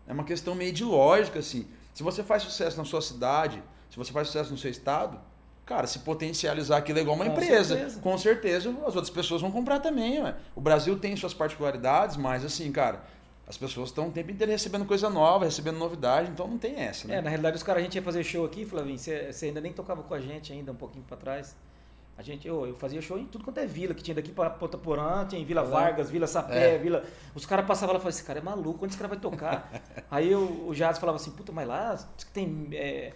É uma questão meio de lógica, assim. Se você faz sucesso na sua cidade, se você faz sucesso no seu estado, cara, se potencializar aquilo é igual uma Com empresa. certeza. Com certeza as outras pessoas vão comprar também, ué. O Brasil tem suas particularidades, mas assim, cara, as pessoas estão o tempo inteiro recebendo coisa nova, recebendo novidade, então não tem essa, né? É, na realidade os caras, a gente ia fazer show aqui, Flavinho, você, você ainda nem tocava com a gente ainda, um pouquinho pra trás. A gente, eu, eu fazia show em tudo quanto é vila, que tinha daqui pra Ponta Porã, tinha em Vila Vargas, Vila Sapé, é. Vila. Os caras passavam lá e falavam, esse cara é maluco, onde esse cara vai tocar? Aí eu, o Jazz falava assim, puta, mas lá tem é,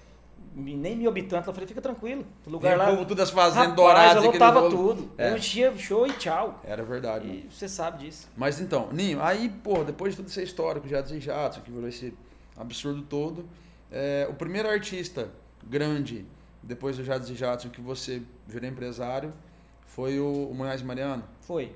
nem mil habitantes. Eu falei, fica tranquilo. O lugar lá. Povo, todas as fazendas douradas. Eu lotava tudo. É. Eu enchia show e tchau. Era verdade. E você sabe disso. Mas então, Ninho, aí, pô, depois de toda essa história com o Jazz e que virou esse absurdo todo, é, o primeiro artista grande depois do Jades e Jadson, que você virou empresário, foi o, o Munhoz Mariano? Foi.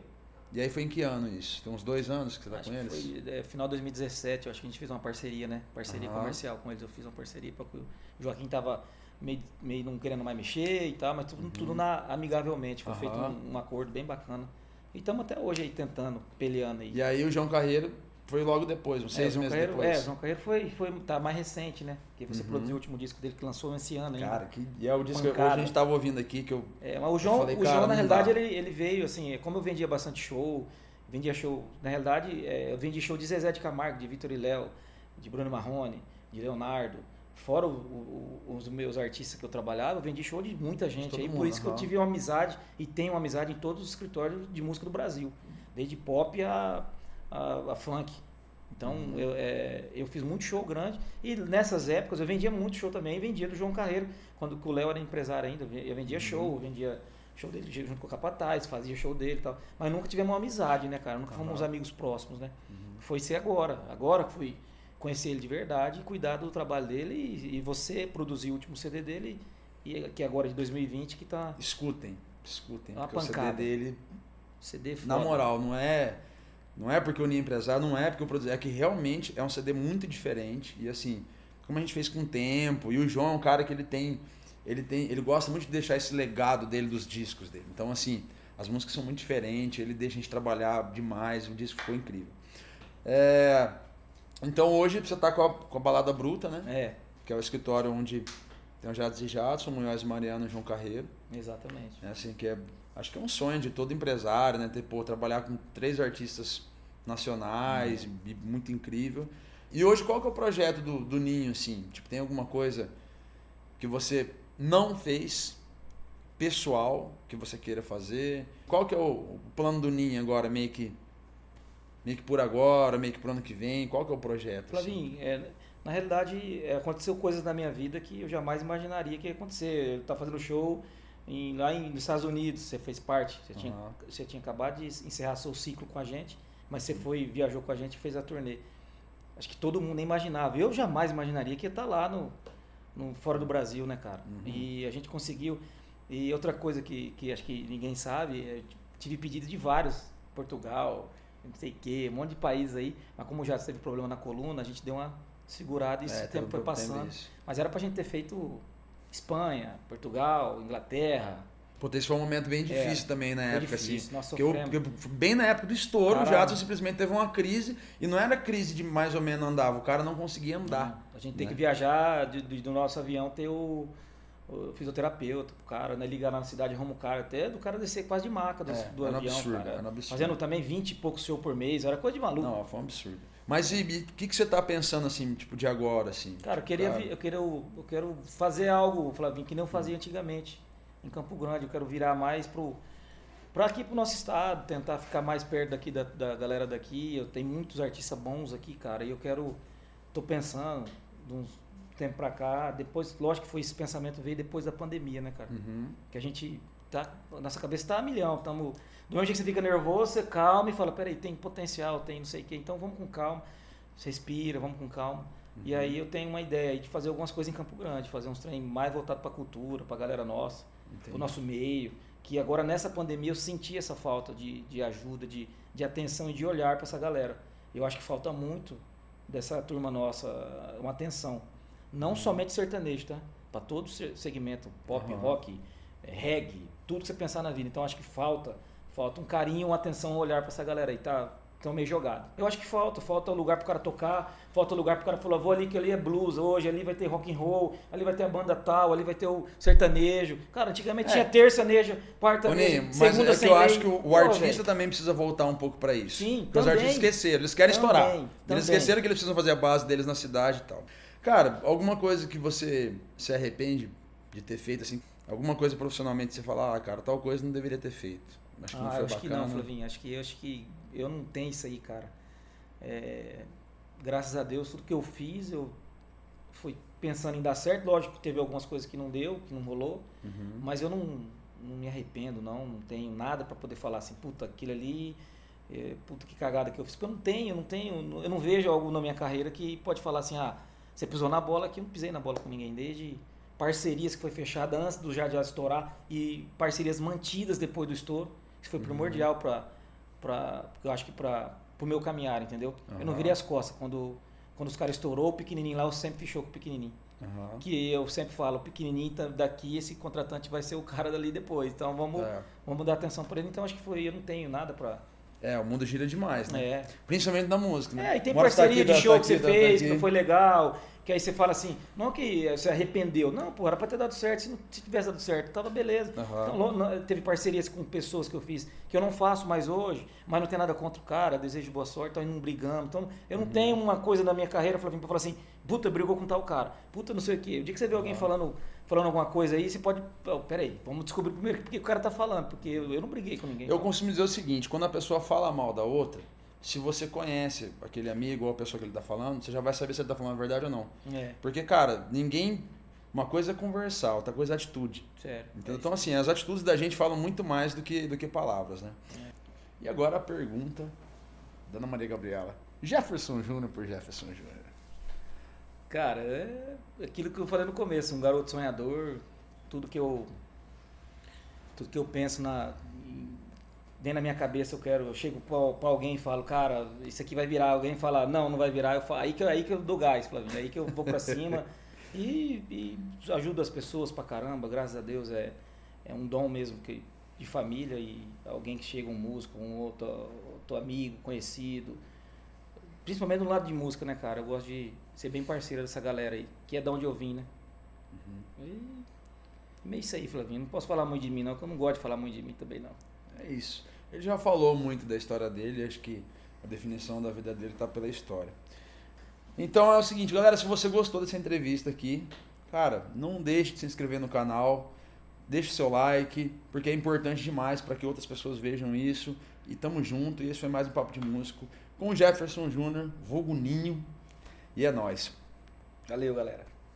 E aí foi em que ano isso? Tem uns dois anos que você está com eles? Foi é, final de 2017, eu acho que a gente fez uma parceria, né? Parceria uhum. comercial com eles. Eu fiz uma parceria porque o Joaquim tava meio, meio não querendo mais mexer e tal, mas tudo, uhum. tudo na, amigavelmente. Foi uhum. feito um, um, acordo bem bacana. E estamos até hoje aí tentando, peleando aí. E aí o João Carreiro foi logo depois, uns seis é, meses Carreiro, depois. É, João Carreiro foi, foi tá mais recente, né? Que você uhum. produziu o último disco dele que lançou esse ano ainda. Cara, que e é o disco que a gente estava ouvindo aqui que eu É, mas o João, falei, o João na realidade ele, ele veio assim, é, como eu vendia bastante show, vendia show, na realidade, é, eu vendi show de Zezé de Camargo, de Vitor e Léo, de Bruno Marrone, de Leonardo, fora o, o, os meus artistas que eu trabalhava, eu vendi show de muita gente aí, mundo, por isso que eu tive uma amizade e tenho uma amizade em todos os escritórios de música do Brasil, desde pop a, a, a funk. Então eu, é, eu fiz muito show grande e nessas épocas eu vendia muito show também, vendia do João Carreiro, quando o Léo era empresário ainda, eu vendia uhum. show, vendia show dele junto com o Capataz, fazia show dele e tal. Mas nunca tivemos uma amizade, né, cara? Nunca uhum. fomos amigos próximos, né? Uhum. Foi ser agora. Agora que fui conhecer ele de verdade, cuidar do trabalho dele e, e você produzir o último CD dele, e que agora é de 2020 que tá. Escutem, escutem. É uma pancada. o CD dele. CD foda. Na moral, não é não é porque eu nem empresário, não é porque eu produzi, é que realmente é um CD muito diferente e assim, como a gente fez com o tempo, e o João é um cara que ele tem ele tem, ele gosta muito de deixar esse legado dele dos discos dele. Então assim, as músicas são muito diferentes, ele deixa a gente trabalhar demais, o disco ficou incrível. É, então hoje você tá com a, com a Balada Bruta, né? É. Que é o escritório onde tem o Jades e Jadson, Munhoz Mariano e João Carreiro. Exatamente. É assim, que é acho que é um sonho de todo empresário, né? Ter, pô, trabalhar com três artistas nacionais, uhum. muito incrível. E hoje qual que é o projeto do, do Ninho, assim? Tipo, tem alguma coisa que você não fez pessoal que você queira fazer? Qual que é o, plano do Ninho agora, meio que meio que por agora, meio que pro ano que vem? Qual que é o projeto? Flavinho, assim? é, na realidade é, aconteceu coisas na minha vida que eu jamais imaginaria que ia acontecer. Eu tá fazendo show em, lá em, nos Estados Unidos, você fez parte, você, uhum. tinha, você tinha acabado de encerrar seu ciclo com a gente, mas você foi, viajou com a gente e fez a turnê. Acho que todo mundo nem imaginava. Eu jamais imaginaria que ia estar lá no, no fora do Brasil, né, cara? Uhum. E a gente conseguiu. E outra coisa que, que acho que ninguém sabe, é, tive pedido de vários, Portugal, não sei o quê, um monte de países aí, mas como já teve problema na coluna, a gente deu uma segurada e esse é, tempo foi passando. Mas era pra gente ter feito Espanha, Portugal, Inglaterra. Pô, esse foi um momento bem difícil é, também na época, difícil, assim. Nós porque, eu, porque bem na época do estouro, Caramba. o Jadson simplesmente teve uma crise e não era crise de mais ou menos andava, o cara não conseguia andar. a gente tem né? que viajar de, de, do nosso avião, ter o, o fisioterapeuta, o cara, né, ligar na cidade, arruma o cara, até do cara descer quase de maca do, é, do avião, absurdo, cara. Absurdo. Fazendo também 20 e poucos show por mês, era coisa de maluco. Não, foi um absurdo. Mas e o que, que você está pensando assim, tipo, de agora, assim? Cara, eu queria, eu queria, eu quero fazer algo, Flavinho, que eu fazia hum. antigamente em Campo Grande. Eu quero virar mais pro para aqui pro nosso estado, tentar ficar mais perto daqui da, da galera daqui. Eu tenho muitos artistas bons aqui, cara, e eu quero tô pensando de uns tempo para cá, depois, lógico que foi esse pensamento veio depois da pandemia, né, cara? Uhum. Que a gente tá nossa cabeça tá a milhão, estamos do mesmo jeito que você fica nervoso, você calma e fala, peraí, tem potencial, tem não sei o quê, então vamos com calma. Você respira, vamos com calma. Uhum. E aí eu tenho uma ideia de fazer algumas coisas em Campo Grande, fazer uns treinos mais voltados para a cultura, para a galera nossa, para o nosso meio. Que agora nessa pandemia eu senti essa falta de, de ajuda, de, de atenção e de olhar para essa galera. Eu acho que falta muito dessa turma nossa, uma atenção. Não uhum. somente sertanejo, tá? Para todo segmento, pop, uhum. rock, reggae, tudo que você pensar na vida. Então acho que falta Falta um carinho, uma atenção, um olhar para essa galera aí, tá? Tão meio jogado. Eu acho que falta, falta lugar pro cara tocar, falta lugar pro cara falar, vou ali que ali é blues hoje, ali vai ter rock and roll, ali vai ter a banda tal, ali vai ter o sertanejo. Cara, antigamente é. tinha terça-nejo, quarta-nejo, segunda Mas é que eu acho que o, o artista também precisa voltar um pouco para isso. Sim, Porque também. os artistas esqueceram, eles querem também, estourar. Também. Eles esqueceram que eles precisam fazer a base deles na cidade e tal. Cara, alguma coisa que você se arrepende de ter feito assim? Alguma coisa profissionalmente você fala, ah, cara, tal coisa não deveria ter feito. Acho que ah, não foi acho bacana. que não, Flavinho. Acho que, acho que eu não tenho isso aí, cara. É, graças a Deus, tudo que eu fiz, eu fui pensando em dar certo. Lógico que teve algumas coisas que não deu, que não rolou. Uhum. Mas eu não, não me arrependo, não. Não tenho nada para poder falar assim, puta, aquilo ali é, puta que cagada que eu fiz. Porque eu não tenho, eu não tenho, eu não vejo algo na minha carreira que pode falar assim, ah, você pisou na bola aqui, eu não pisei na bola com ninguém. Desde parcerias que foi fechada antes do Jardim estourar e parcerias mantidas depois do estouro. Isso foi uhum. primordial para, para, eu acho que para o meu caminhar, entendeu? Uhum. Eu não virei as costas. Quando, quando os caras estourou, o pequenininho lá, eu sempre fechou com o pequenininho. Uhum. Que eu sempre falo, o pequenininho tá daqui, esse contratante vai ser o cara dali depois. Então vamos, é. vamos dar atenção para ele. Então acho que foi, eu não tenho nada para é, o mundo gira demais, né? É. Principalmente na música, né? É, e tem Mora parceria tá aqui, de show tá que você tá fez, que não foi legal. Que aí você fala assim, não que você arrependeu. Não, pô, era pra ter dado certo. Se não tivesse dado certo, tava beleza. Uhum. Então, teve parcerias com pessoas que eu fiz, que eu não faço mais hoje, mas não tem nada contra o cara, desejo boa sorte, estão indo brigando. Então, eu não uhum. tenho uma coisa na minha carreira pra falar assim, puta, brigou com tal cara. Puta, não sei o quê. O dia que você vê alguém uhum. falando falando alguma coisa aí, você pode. Oh, peraí, vamos descobrir primeiro porque o cara tá falando, porque eu, eu não briguei com ninguém. Eu costumo dizer o seguinte: quando a pessoa fala mal da outra, se você conhece aquele amigo ou a pessoa que ele tá falando, você já vai saber se ele tá falando a verdade ou não. É. Porque, cara, ninguém. Uma coisa é conversar, outra coisa é atitude. Certo. Então, é então assim, as atitudes da gente falam muito mais do que, do que palavras, né? É. E agora a pergunta da Ana Maria Gabriela. Jefferson Júnior por Jefferson Júnior. Cara, é aquilo que eu falei no começo, um garoto sonhador, tudo que eu tudo que eu penso na vem na minha cabeça, eu quero, eu chego para alguém e falo, cara, isso aqui vai virar, alguém fala, não, não vai virar, eu falo, aí que aí que eu dou gás, Flavinho, aí que eu vou para cima. E, e, ajudo as pessoas pra caramba, graças a Deus é é um dom mesmo que de família e alguém que chega um músico, um outro, outro amigo, conhecido, principalmente no lado de música, né, cara? Eu gosto de ser bem parceiro dessa galera aí, que é da onde eu vim, né? Uhum. E meio isso aí, Flavinho. Não posso falar muito de mim, não, porque eu não gosto de falar muito de mim também, não. É isso. Ele já falou muito da história dele, acho que a definição da vida dele tá pela história. Então é o seguinte, galera, se você gostou dessa entrevista aqui, cara, não deixe de se inscrever no canal, deixe seu like, porque é importante demais para que outras pessoas vejam isso. E tamo junto, e esse foi mais um Papo de Músico com o Jefferson Júnior, vulgo Ninho, e é nóis. Valeu, galera.